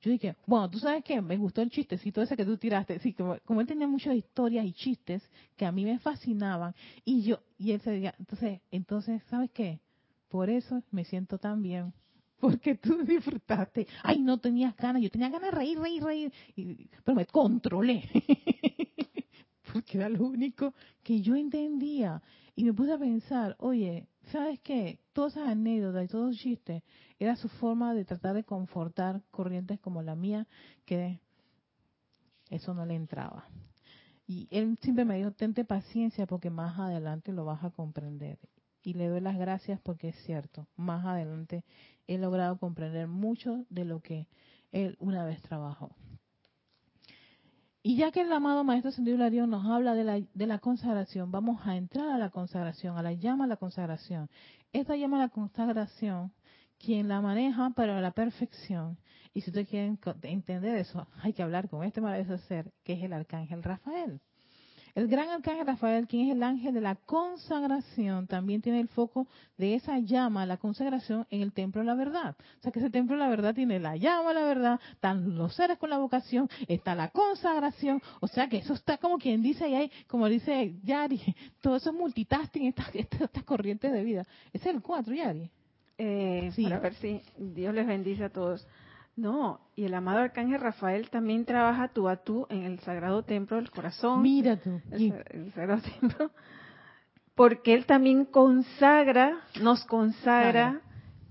Yo dije, bueno, tú sabes que me gustó el chistecito ese que tú tiraste. Sí, como, como, él tenía muchas historias y chistes que a mí me fascinaban. Y yo, y él se decía, entonces, entonces, ¿sabes qué? Por eso me siento tan bien. Porque tú disfrutaste. Ay, no tenías ganas. Yo tenía ganas de reír, reír, reír. pero me controlé. Porque era lo único que yo entendía. Y me puse a pensar, oye, ¿sabes qué? Todas esas anécdotas y todos los chistes era su forma de tratar de confortar corrientes como la mía, que eso no le entraba. Y él siempre me dijo, tente paciencia porque más adelante lo vas a comprender. Y le doy las gracias porque es cierto, más adelante he logrado comprender mucho de lo que él una vez trabajó. Y ya que el amado Maestro Sendido nos habla de la, de la consagración, vamos a entrar a la consagración, a la llama a la consagración. Esta llama a la consagración, quien la maneja para la perfección, y si ustedes quieren entender eso, hay que hablar con este maravilloso ser, que es el Arcángel Rafael. El gran arcángel Rafael, quien es el ángel de la consagración, también tiene el foco de esa llama, la consagración, en el templo de la verdad. O sea que ese templo de la verdad tiene la llama, la verdad, están los seres con la vocación, está la consagración. O sea que eso está como quien dice, hay, como dice Yari, todo eso es multitasking, estas, estas, corrientes de vida. Es el cuatro, Yari. Eh, sí. Ver si Dios les bendice a todos. No, y el amado arcángel Rafael también trabaja tú a tú en el Sagrado Templo del Corazón. Mira tú. El, Sagrado Templo. Porque él también consagra, nos consagra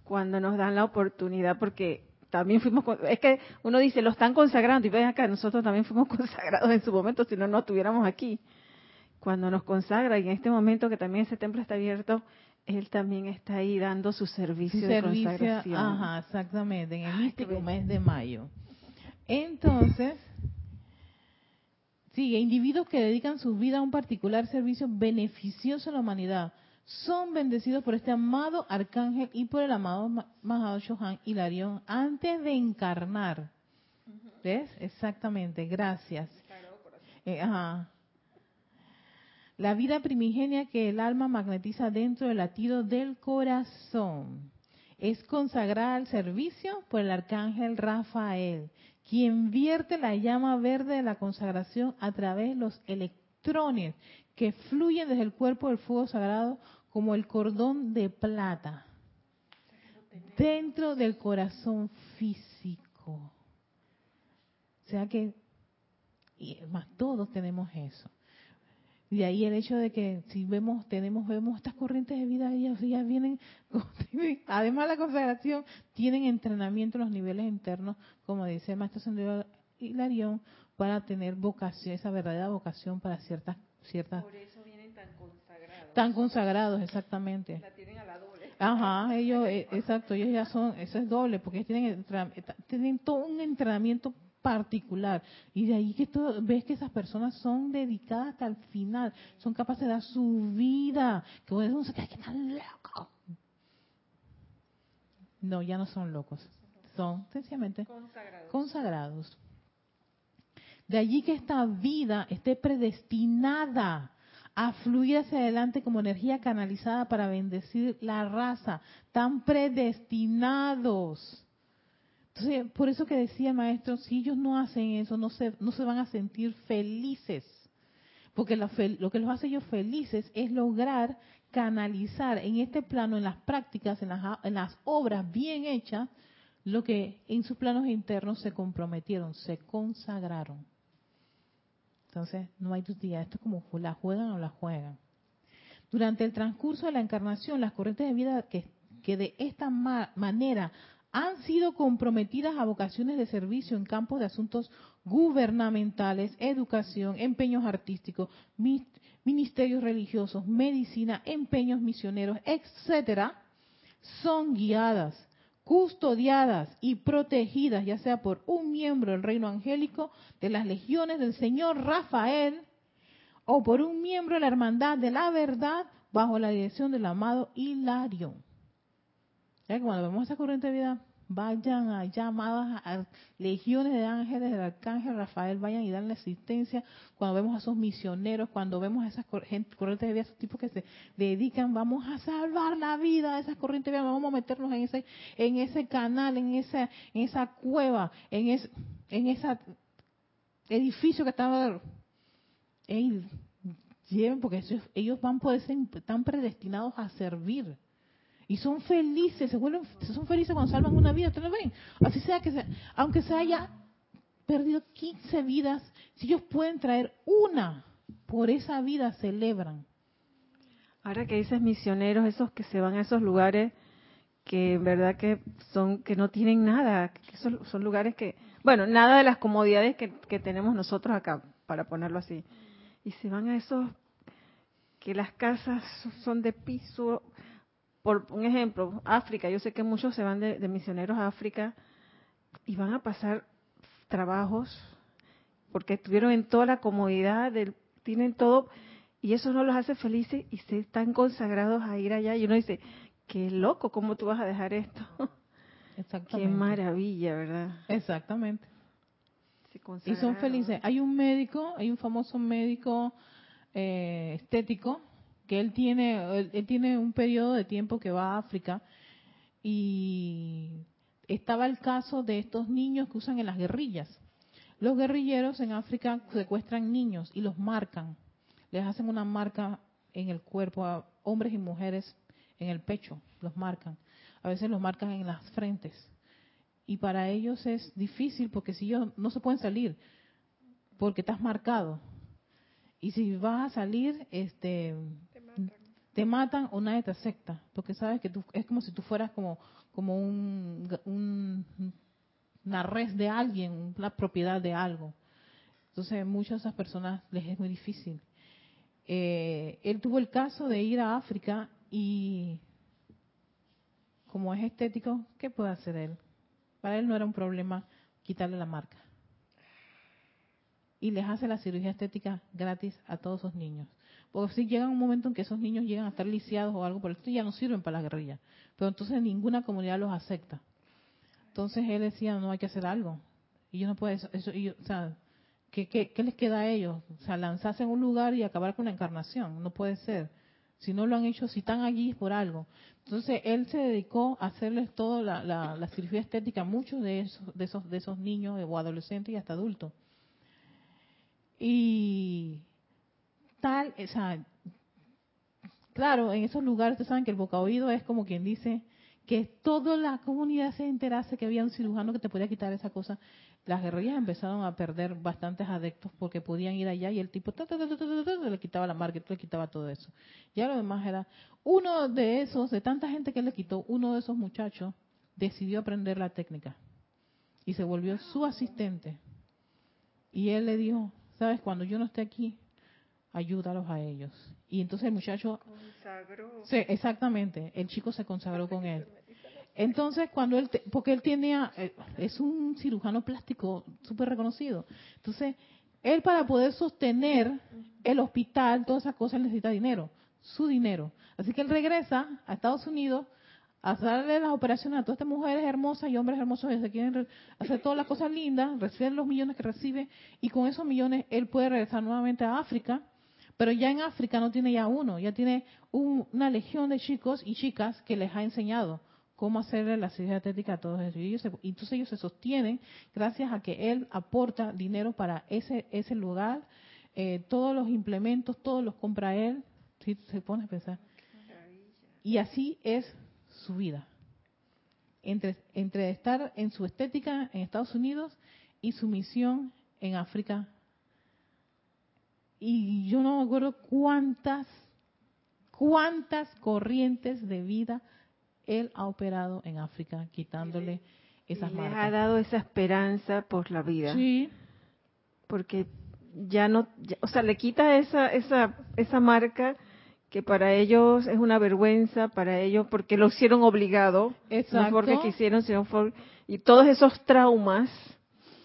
cuando nos dan la oportunidad, porque también fuimos, es que uno dice, lo están consagrando, y ven acá, nosotros también fuimos consagrados en su momento, si no, no estuviéramos aquí. Cuando nos consagra, y en este momento que también ese templo está abierto, él también está ahí dando su servicio, de consagración. Ajá, exactamente, en el mes de mayo. Entonces, sigue, individuos que dedican su vida a un particular servicio beneficioso a la humanidad son bendecidos por este amado arcángel y por el amado Mahado Shohan Hilarión antes de encarnar. ¿Ves? Exactamente, gracias. Eh, ajá la vida primigenia que el alma magnetiza dentro del latido del corazón. Es consagrada al servicio por el arcángel Rafael, quien vierte la llama verde de la consagración a través de los electrones que fluyen desde el cuerpo del fuego sagrado como el cordón de plata dentro del corazón físico. O sea que, y más todos tenemos eso. Y de ahí el hecho de que si vemos, tenemos, vemos estas corrientes de vida, ellas ya vienen, además de la consagración, tienen entrenamiento en los niveles internos, como dice el maestro Sendero Hilarión, para tener vocación, esa verdadera vocación para ciertas, ciertas. Por eso vienen tan consagrados. Tan consagrados, exactamente. La tienen a la doble. Ajá, ellos, eh, exacto, ellos ya son, eso es doble, porque tienen, tienen todo un entrenamiento particular. Y de ahí que tú ves que esas personas son dedicadas hasta el final, son capaces de dar su vida. Que uno se queda, que tan loco. No, ya no son locos, son sencillamente consagrados. consagrados. De allí que esta vida esté predestinada a fluir hacia adelante como energía canalizada para bendecir la raza, tan predestinados entonces, por eso que decía el maestro, si ellos no hacen eso, no se, no se van a sentir felices. Porque lo, que los hace ellos felices es lograr canalizar en este plano, en las prácticas, en las, en las obras bien hechas, lo que en sus planos internos se comprometieron, se consagraron. Entonces, no hay día, esto es como la juegan o la juegan. Durante el transcurso de la encarnación, las corrientes de vida que, que de esta manera han sido comprometidas a vocaciones de servicio en campos de asuntos gubernamentales, educación, empeños artísticos, ministerios religiosos, medicina, empeños misioneros, etcétera, son guiadas, custodiadas y protegidas, ya sea por un miembro del reino angélico de las legiones del Señor Rafael o por un miembro de la hermandad de la verdad bajo la dirección del amado Hilario. Ya cuando vemos esa corriente de vida, vayan a llamadas a legiones de ángeles del arcángel Rafael, vayan y dan la asistencia. Cuando vemos a esos misioneros, cuando vemos a esas corrientes de vida, esos tipos que se dedican, vamos a salvar la vida de esas corrientes de vida, vamos a meternos en ese, en ese canal, en esa, en esa cueva, en ese, en ese edificio que estaba lleven, porque ellos, van a ser, están predestinados a servir. Y son felices, se vuelven, son felices cuando salvan una vida, ¿ustedes ven? Así sea que, aunque se haya perdido 15 vidas, si ellos pueden traer una por esa vida, celebran. Ahora que dices misioneros, esos que se van a esos lugares que en verdad que son que no tienen nada, que son, son lugares que, bueno, nada de las comodidades que, que tenemos nosotros acá, para ponerlo así y se van a esos que las casas son de piso. Por un ejemplo, África, yo sé que muchos se van de, misioneros a África y van a pasar trabajos porque estuvieron en toda la comodidad, del, tienen todo y eso no los hace felices y se están consagrados a ir allá y uno dice, qué loco, ¿cómo tú vas a dejar esto? Exactamente. Qué maravilla, ¿verdad? Exactamente y son felices. Hay un médico, hay un famoso médico eh, estético que él tiene, él, tiene un periodo de tiempo que va a África y estaba el caso de estos niños que usan en las guerrillas. Los guerrilleros en África secuestran niños y los marcan. Les hacen una marca en el cuerpo a hombres y mujeres en el pecho, los marcan. A veces los marcan en las frentes y para ellos es difícil porque si ellos no se pueden salir porque estás marcado y si vas a salir este te matan, o nadie te acepta porque sabes que tú, es como si tú fueras como como un, una red de alguien una propiedad de algo entonces muchas de esas personas les es muy difícil eh, él tuvo el caso de ir a África y como es estético qué puede hacer él para él no era un problema quitarle la marca. Y les hace la cirugía estética gratis a todos esos niños. Porque si llega un momento en que esos niños llegan a estar lisiados o algo, pero esto ya no sirven para la guerrilla. Pero entonces ninguna comunidad los acepta. Entonces él decía, no hay que hacer algo. Y yo no puedo, eso, o sea, ¿qué, ¿qué, les queda a ellos? O sea, lanzarse en un lugar y acabar con la encarnación. No puede ser. Si no lo han hecho, si están allí es por algo. Entonces él se dedicó a hacerles toda la, cirugía estética a muchos de esos, de esos, de esos niños o adolescentes y hasta adultos. Y tal, o sea, claro, en esos lugares ustedes saben que el boca oído es como quien dice que toda la comunidad se enterase que había un cirujano que te podía quitar esa cosa las guerrillas empezaron a perder bastantes adeptos porque podían ir allá y el tipo le quitaba la marca, le quitaba todo eso. Ya lo demás era uno de esos, de tanta gente que le quitó, uno de esos muchachos decidió aprender la técnica y se volvió su asistente. Y él le dijo, sabes, cuando yo no esté aquí, ayúdalos a ellos. Y entonces el muchacho... Consagró. Sí, exactamente, el chico se consagró con él. Entonces, cuando él, porque él tenía, eh, es un cirujano plástico súper reconocido. Entonces, él para poder sostener el hospital, todas esas cosas, necesita dinero, su dinero. Así que él regresa a Estados Unidos a hacerle las operaciones a todas estas mujeres hermosas y hombres hermosos que se quieren hacer todas las cosas lindas, reciben los millones que recibe y con esos millones él puede regresar nuevamente a África, pero ya en África no tiene ya uno, ya tiene una legión de chicos y chicas que les ha enseñado cómo hacerle la cirugía estética a todos ellos. Y, entonces ellos se sostienen gracias a que él aporta dinero para ese, ese lugar, eh, todos los implementos, todos los compra él. Si se pone a pensar. Y así es su vida. Entre, entre estar en su estética en Estados Unidos y su misión en África. Y yo no me acuerdo cuántas cuántas corrientes de vida él ha operado en África, quitándole esas marcas. Les ha dado esa esperanza por la vida. Sí. Porque ya no, o sea, le quita esa, esa, esa marca que para ellos es una vergüenza, para ellos, porque lo hicieron obligado, Exacto. no porque quisieron, sino por, y todos esos traumas.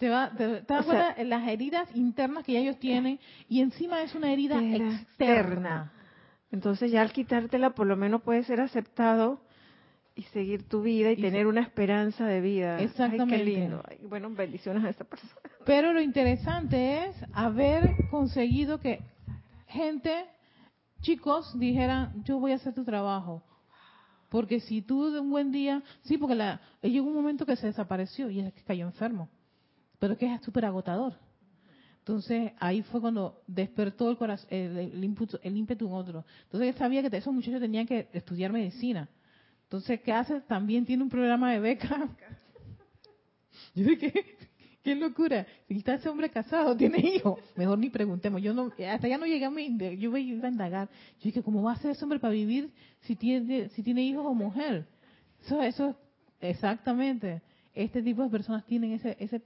Te, va, te, te das sea, las heridas internas que ya ellos tienen y encima es una herida Externa. externa. Entonces ya al quitártela por lo menos puede ser aceptado y seguir tu vida y, Y tener una esperanza de vida. Exactamente. Ay, qué lindo. Ay, bueno, bendiciones a esta persona. Pero lo interesante es haber conseguido que gente, chicos, dijeran, yo voy a hacer tu trabajo. Porque si tú de un buen día, sí, porque la, llegó un momento que se desapareció y es que cayó enfermo. Pero que es súper agotador. Entonces ahí fue cuando despertó el, corazón, el, el ímpetu, el ímpetu en otro. Entonces él sabía que esos muchachos tenían que estudiar medicina. Entonces, ¿qué hace? También tiene un programa de beca. Yo dije, qué locura. Si está ese hombre casado, tiene hijos. Mejor ni preguntemos. Yo no, hasta ya no llegué a mi, yo iba a indagar. Yo dije, ¿cómo va a ser ese hombre para vivir si tiene, si tiene hijos o mujer? Eso, eso, exactamente. Este tipo de personas tienen ese, ese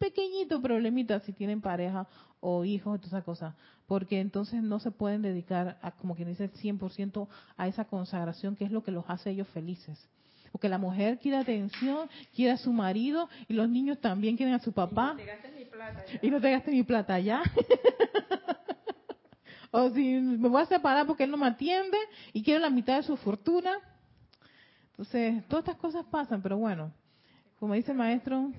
pequeñito problemita si tienen pareja o hijos y todas esas cosas, porque entonces no se pueden dedicar a, como quien dice, el 100% a esa consagración que es lo que los hace ellos felices. Porque la mujer quiere atención, quiere a su marido y los niños también quieren a su papá. Y no te gastes mi plata ya. o si me voy a separar porque él no me atiende y quiero la mitad de su fortuna. Entonces, todas estas cosas pasan, pero bueno, como dice el maestro,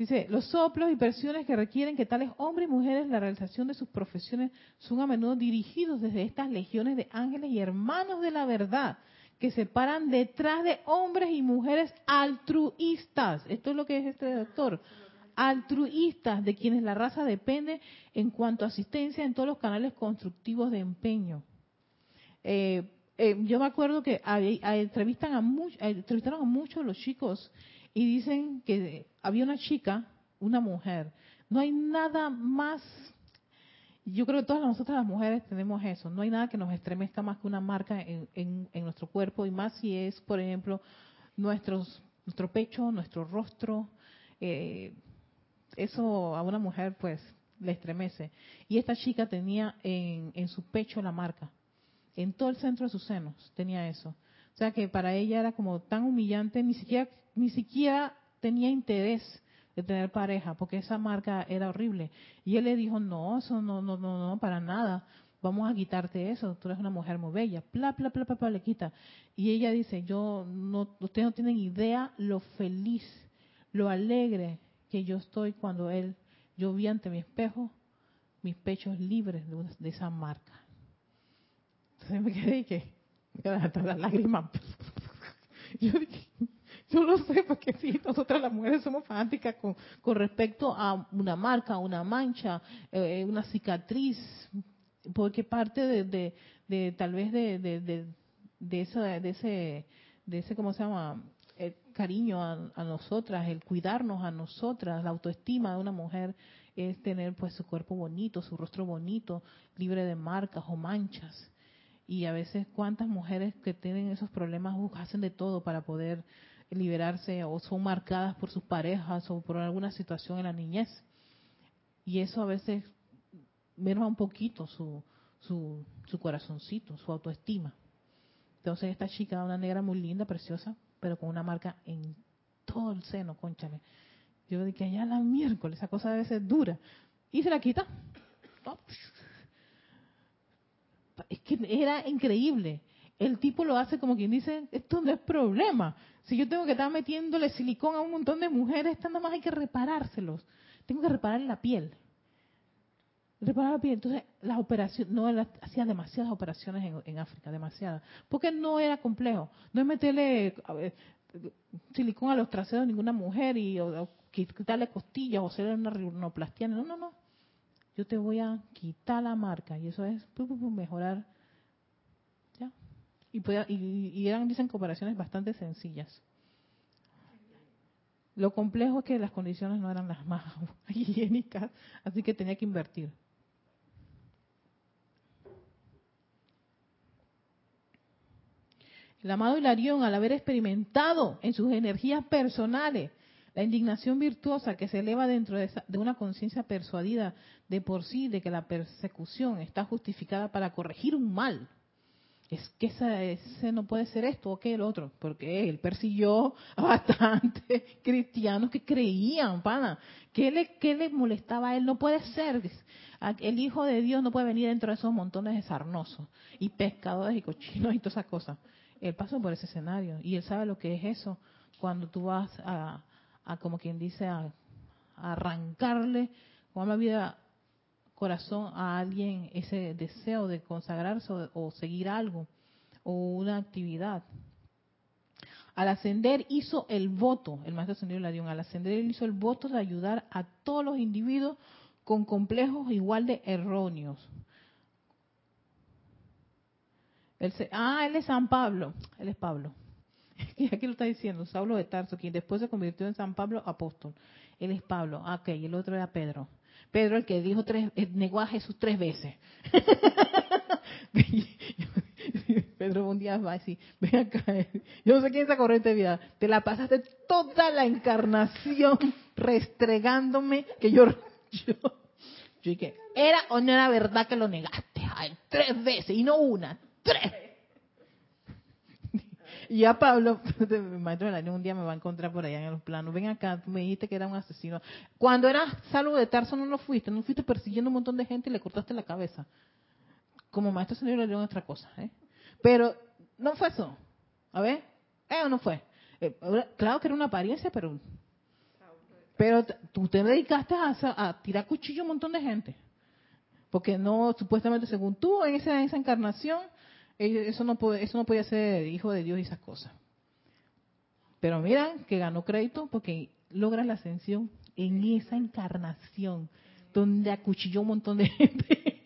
Dice, los soplos y presiones que requieren que tales hombres y mujeres la realización de sus profesiones son a menudo dirigidos desde estas legiones de ángeles y hermanos de la verdad, que se paran detrás de hombres y mujeres altruistas. Esto es lo que es este doctor. Altruistas, de quienes la raza depende en cuanto a asistencia en todos los canales constructivos de empeño. Eh, eh, yo me acuerdo que entrevistan a much- entrevistaron a muchos los chicos y dicen que había una chica, una mujer. No hay nada más. Yo creo que todas nosotras las mujeres tenemos eso. No hay nada que nos estremezca más que una marca en, en- nuestro cuerpo y más si es, por ejemplo, nuestros, nuestro pecho, nuestro rostro. eh, eso a una mujer pues le estremece. Y esta chica tenía en, en su pecho la marca. En todo el centro de sus senos tenía eso. O sea que para ella era como tan humillante, ni siquiera, ni siquiera tenía interés de tener pareja, porque esa marca era horrible. Y él le dijo, no, eso no, no, no, no, para nada. Vamos a quitarte eso. Tú eres una mujer muy bella. Pla, pla, pla, pla, le quita. Y ella dice, yo no, ustedes no tienen idea lo feliz, lo alegre que yo estoy cuando él, yo vi ante mi espejo mis pechos libres de, de esa marca. Entonces me quedé y que, hasta las lágrimas. Yo dije, yo lo sé, porque sí, nosotras las mujeres somos fanáticas con, con respecto a una marca, una mancha, eh, una cicatriz, porque parte de, de, tal vez de, de, de, esa- de ese, de ese, ¿cómo se llama? El cariño a, a nosotras, el cuidarnos a nosotras, la autoestima de una mujer es tener pues su cuerpo bonito, su rostro bonito, libre de marcas o manchas. Y a veces cuántas mujeres que tienen esos problemas uh, hacen de todo para poder liberarse o son marcadas por sus parejas o por alguna situación en la niñez. Y eso a veces merma un poquito su, su, su corazoncito, su autoestima. Entonces esta chica, una negra muy linda, preciosa, pero con una marca en todo el seno, conchale. Yo dije, allá la miércoles, esa cosa debe ser dura. Y se la quita. Es que era increíble. El tipo lo hace como quien dice, esto no es problema. Si yo tengo que estar metiéndole silicón a un montón de mujeres, nada más hay que reparárselos. Tengo que reparar la piel. Reparar la piel. Entonces, las operaciones, no, hacía demasiadas operaciones en, África, demasiadas. Porque no era complejo. No es meterle silicón a los traseros de ninguna mujer y o, quitarle costillas o hacerle una rinoplastia. No, no, no. Yo te voy a quitar la marca y eso es mejorar. Y, podía- y, eran, dicen, que operaciones bastante sencillas. Lo complejo es que las condiciones no eran las más higiénicas, así que tenía que invertir. El amado Hilarión, al haber experimentado en sus energías personales la indignación virtuosa que se eleva dentro de, de una conciencia persuadida de por sí de que la persecución está justificada para corregir un mal, es que ese, no puede ser esto o que el otro, porque él persiguió a bastantes cristianos que creían, pana. ¿Qué le, ¿Qué le molestaba a él? No puede ser. El Hijo de Dios no puede venir dentro de esos montones de sarnosos y pescadores y cochinos y todas esas cosas. Él pasó por ese escenario y él sabe lo que es eso cuando tú vas a, a como quien dice, a, a arrancarle con la vida corazón a alguien ese deseo de consagrarse o, seguir algo o una actividad. Al ascender hizo el voto, el maestro ascendido Ladión, al ascender él hizo el voto de ayudar a todos los individuos con complejos igual de erróneos. ah, él es San Pablo, él es Pablo. Aquí lo está diciendo, Saulo de Tarso, quien después se convirtió en San Pablo apóstol. Él es Pablo, ah, ok, el otro era Pedro. Pedro el que dijo tres, eh, negó a Jesús tres veces. Pedro un día va a decir, ven acá, yo no sé quién es esa corriente de vida, te la pasaste toda la encarnación restregándome que yo, yo, yo dije, era o no era verdad que lo negaste, Ay, tres veces y no una, tres. Y ya Pablo, maestro de un día me va a encontrar por allá en los planos. Ven acá, tú me dijiste que era un asesino. Cuando eras salvo de Tarso no lo fuiste, no fuiste persiguiendo un montón de gente y le cortaste la cabeza. Como maestro señor le dio otra cosa, ¿eh? Pero no fue eso. A ver, ¿eh no fue? Eh, claro que era una apariencia, pero pero tú te dedicaste a, a, tirar cuchillo a un montón de gente. Porque no, supuestamente, según tú, en esa, esa encarnación, eso no, puede, eso no podía ser hijo de Dios y esas cosas. Pero mira que ganó crédito porque logra la ascensión en esa encarnación donde acuchilló un montón de gente.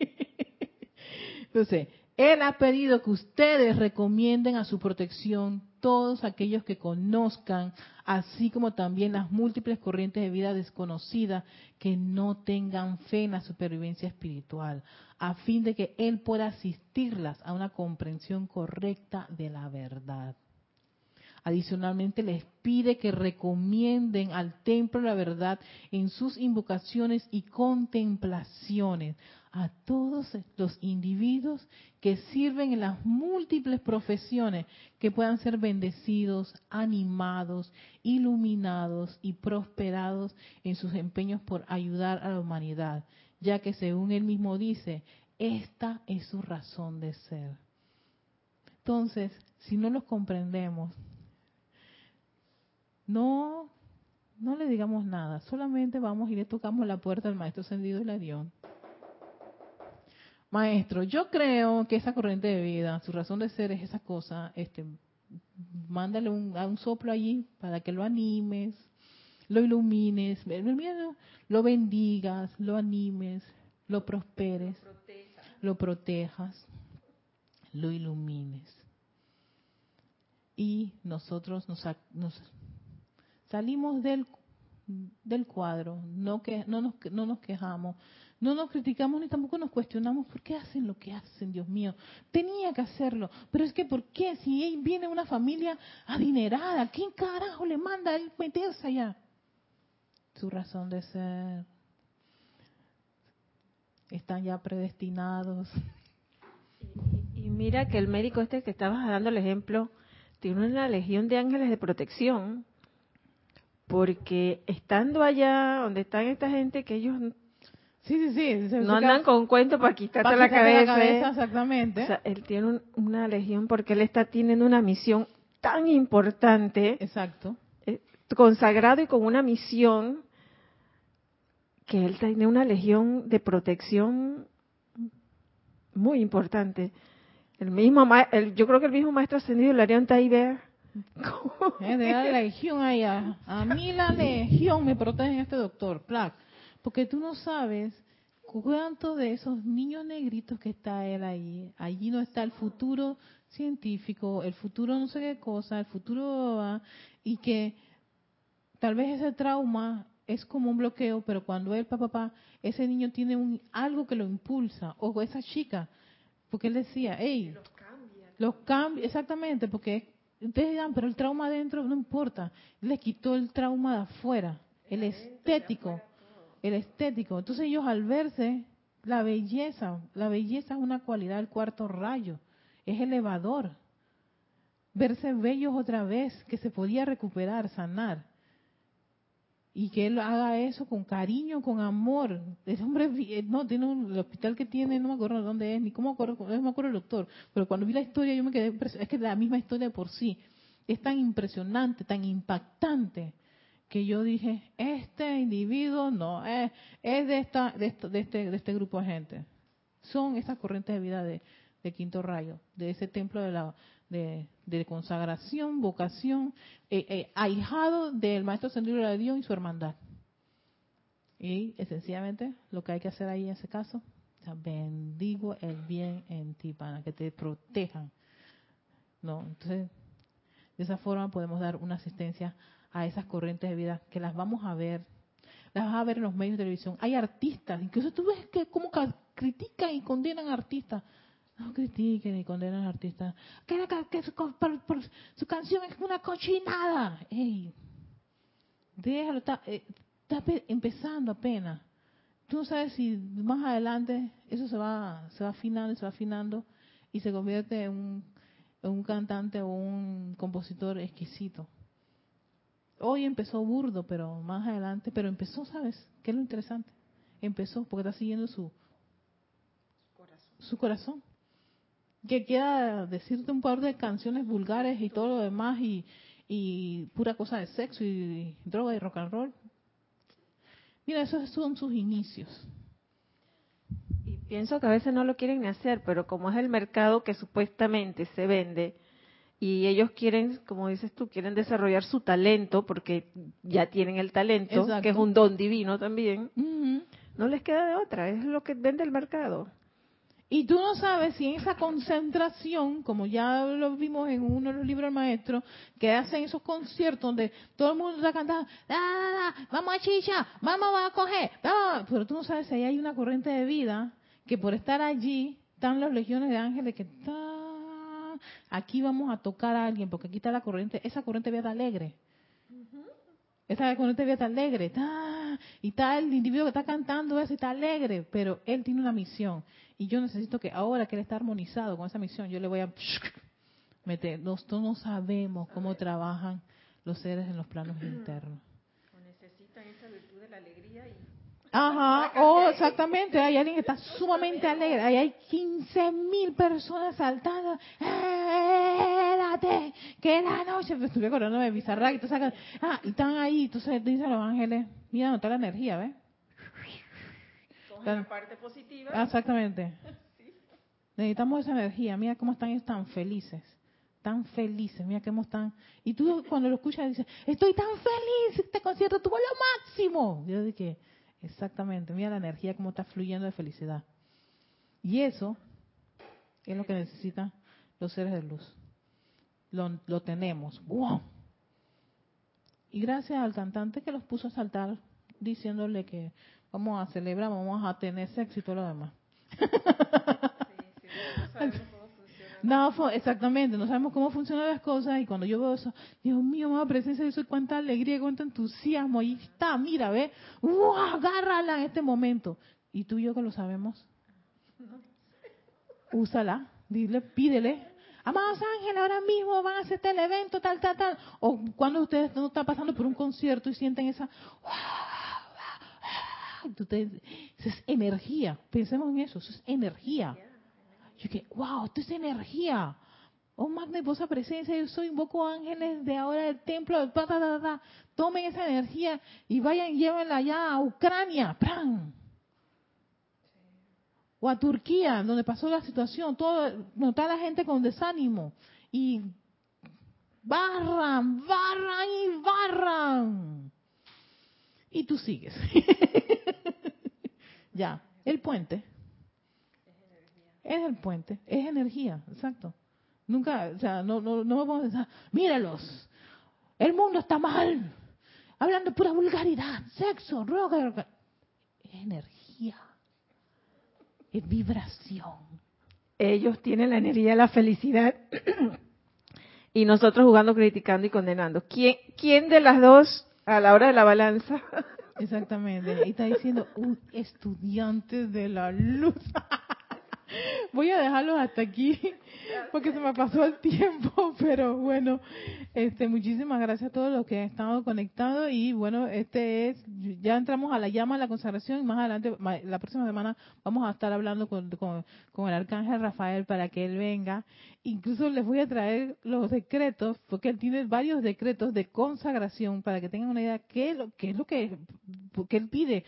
Entonces, él ha pedido que ustedes recomienden a su protección todos aquellos que conozcan, así como también las múltiples corrientes de vida desconocidas que no tengan fe en la supervivencia espiritual, a fin de que Él pueda asistirlas a una comprensión correcta de la verdad. Adicionalmente les pide que recomienden al templo la verdad en sus invocaciones y contemplaciones a todos los individuos que sirven en las múltiples profesiones que puedan ser bendecidos, animados, iluminados y prosperados en sus empeños por ayudar a la humanidad, ya que según él mismo dice, esta es su razón de ser. Entonces, si no los comprendemos, no, no le digamos nada, solamente vamos y le tocamos la puerta al maestro la dio. Maestro, yo creo que esa corriente de vida, su razón de ser es esa cosa, este, mándale un, un soplo allí para que lo animes, lo ilumines, lo bendigas, lo animes, lo prosperes, lo, protejas, lo ilumines. Y nosotros nos, nos salimos del, del cuadro, no, que, no, nos, no nos quejamos, no nos criticamos ni tampoco nos cuestionamos por qué hacen lo que hacen, Dios mío. Tenía que hacerlo, pero es que ¿por qué? Si viene una familia adinerada, ¿quién carajo le manda a él meterse allá? Su razón de ser. Están ya predestinados. Y, y mira que el médico este que estabas dando el ejemplo, tiene una legión de ángeles de protección porque estando allá donde están esta gente que ellos sí, sí, sí, no andan con cuento para quitarte, la, cabeza, ¿eh? exactamente. O sea, él tiene una legión porque él está teniendo una misión tan importante. Exacto. Eh, consagrado y con una misión que él tiene una legión de protección muy importante. El mismo, el, yo creo que el mismo maestro ascendido, Larion Taiber, eh, de la legión allá. A mí la legión me protege este doctor, Plac. Porque tú no sabes cuánto de esos niños negritos que está él ahí. Allí no está el futuro científico, el futuro no sé qué cosa, el futuro... y que tal vez ese trauma es como un bloqueo, pero cuando él, papá, papá, ese niño tiene un, algo que lo impulsa, o esa chica, porque él decía, hey, Los cambios, exactamente, porque ustedes dirán, pero el trauma adentro no importa. Le quitó el trauma de afuera, el estético, el estético. Entonces ellos al verse, la belleza, la belleza es una cualidad del cuarto rayo, es elevador. Verse bellos otra vez, que se podía recuperar, sanar y que él haga eso con cariño, con amor. Ese hombre, eh, no, tiene un, el hospital que tiene, no me acuerdo dónde es, ni cómo acuerdo, no me acuerdo el doctor, pero cuando vi la historia yo me quedé, es que la misma historia por sí es tan impresionante, tan impactante, que yo dije, este individuo no, es, es de, esta, de, de, este, de este grupo de gente. Son esas corrientes de vida de, de Quinto Rayo, de ese templo de la, de, consagración, vocación, eh, eh, ahijado del Maestro Ascendido de Dios y su hermandad. Y esencialmente lo que hay que hacer ahí en ese caso, bendigo el bien en ti para que te protejan. ¿No? Entonces, de esa forma podemos dar una asistencia a esas corrientes de vida que las vamos a ver, las vas a ver en los medios de televisión. Hay artistas, incluso tú ves que como critican y condenan a artistas. No critiquen ni condenen al artista. Que, su, canción es una cochinada. Ey, déjalo, está, eh, está empezando apenas. Tú no sabes si más adelante eso se va, se va afinando, se va afinando y se convierte en un cantante o un compositor exquisito. Hoy empezó burdo, pero más adelante, pero empezó, ¿sabes? ¿Qué es lo interesante? Empezó porque está siguiendo su, su corazón que quiera decirte un par de canciones vulgares y todo lo demás y, y pura cosa de sexo y, droga y rock and roll. Mira, esos son sus inicios. Y pienso que a veces no lo quieren ni hacer, pero como es el mercado que supuestamente se vende y ellos quieren, como dices tú, quieren desarrollar su talento porque ya tienen el talento, que es un don divino también, no les queda de otra, es lo que vende el mercado. Y tú no sabes si en esa concentración, como ya lo vimos en uno de los libros del maestro, que hacen esos conciertos donde todo el mundo está cantando, vamos a chicha, vamos a coger, pero tú no sabes si ahí hay una corriente de vida que por estar allí están las legiones de ángeles que aquí vamos a tocar a alguien, porque aquí está la corriente, esa corriente vida alegre. Esa corriente vida alegre, y está el individuo que está cantando eso y está alegre, pero él tiene una misión y yo necesito que ahora que él está armonizado con esa misión, yo le voy a meter. Nosotros no sabemos cómo trabajan los seres en los planos internos. necesitan esa virtud de la alegría y Ajá, oh, exactamente, hay alguien que está sumamente alegre, ahí hay 15 mil personas saltando, espérate, que la noche, me estuve acordando de Bizarra, y, ah, y están ahí, entonces dicen los ángeles, mira, no está la energía, ¿ves? la parte positiva. Ah, exactamente. Necesitamos esa energía. Mira cómo están ellos tan felices. Tan felices. Mira cómo están. Y tú cuando lo escuchas dices, estoy tan feliz. Este concierto tuvo lo máximo. Yo dije, exactamente. Mira la energía cómo está fluyendo de felicidad. Y eso es lo que necesitan los seres de luz. Lo, lo tenemos. ¡Wow! Y gracias al cantante que los puso a saltar diciéndole que vamos a celebrar, vamos a tener sexo y todo lo demás. no, exactamente, no sabemos cómo funcionan las cosas y cuando yo veo eso, Dios mío, mamá, presencia de eso, cuánta alegría, cuánto entusiasmo, ahí está, mira, ve, ¡Wow! agárrala en este momento. Y tú y yo que lo sabemos, úsala, dile, pídele, amados ángeles, ahora mismo van a hacer el evento, tal, tal, tal. O cuando ustedes no están pasando por un concierto y sienten esa, eso es energía. Pensemos en eso, eso es energía. Yo que, wow, esto es energía. Oh, magnificosa presencia, yo soy invoco ángeles de ahora del templo, tomen esa energía y vayan y llévenla allá a Ucrania, ¡pran! O a Turquía, donde pasó la situación, todo, está la gente con desánimo y barran, barran y barran. Y tú sigues. Ya, el puente. Es el puente, es energía, exacto. Nunca, o sea, no, no, no vamos a pensar, míralos, el mundo está mal, hablando pura vulgaridad, sexo, roca, es energía, es vibración. ellos tienen la energía de la felicidad y nosotros jugando, criticando y condenando. ¿Quién, quién de las dos a la hora de la balanza? Exactamente. Ahí está diciendo un estudiante de la luz. Voy a dejarlo hasta aquí porque se me pasó el tiempo, pero bueno, este, muchísimas gracias a todos los que han estado conectados y bueno, este es, ya entramos a la llama de la consagración y más adelante, la próxima semana vamos a estar hablando con, con, el arcángel Rafael para que él venga. Incluso les voy a traer los decretos, porque él tiene varios decretos de consagración para que tengan una idea qué es lo, qué es lo que, que él pide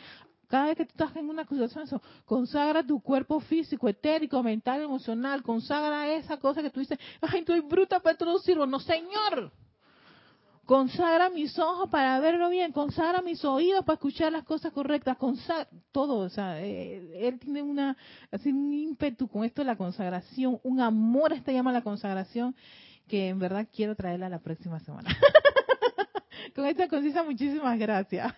cada vez que tú estás en una acusación, consagra tu cuerpo físico, etérico, mental, emocional, consagra esa cosa que tú dices, ay, estoy bruta, pero no sirvo. No, Señor, consagra mis ojos para verlo bien, consagra mis oídos para escuchar las cosas correctas, consagra todo, o sea, eh, él tiene una, así un ímpetu con esto de la consagración, un amor a esta llama la consagración, que en verdad quiero traerla la próxima semana. con esta concisa, muchísimas gracias.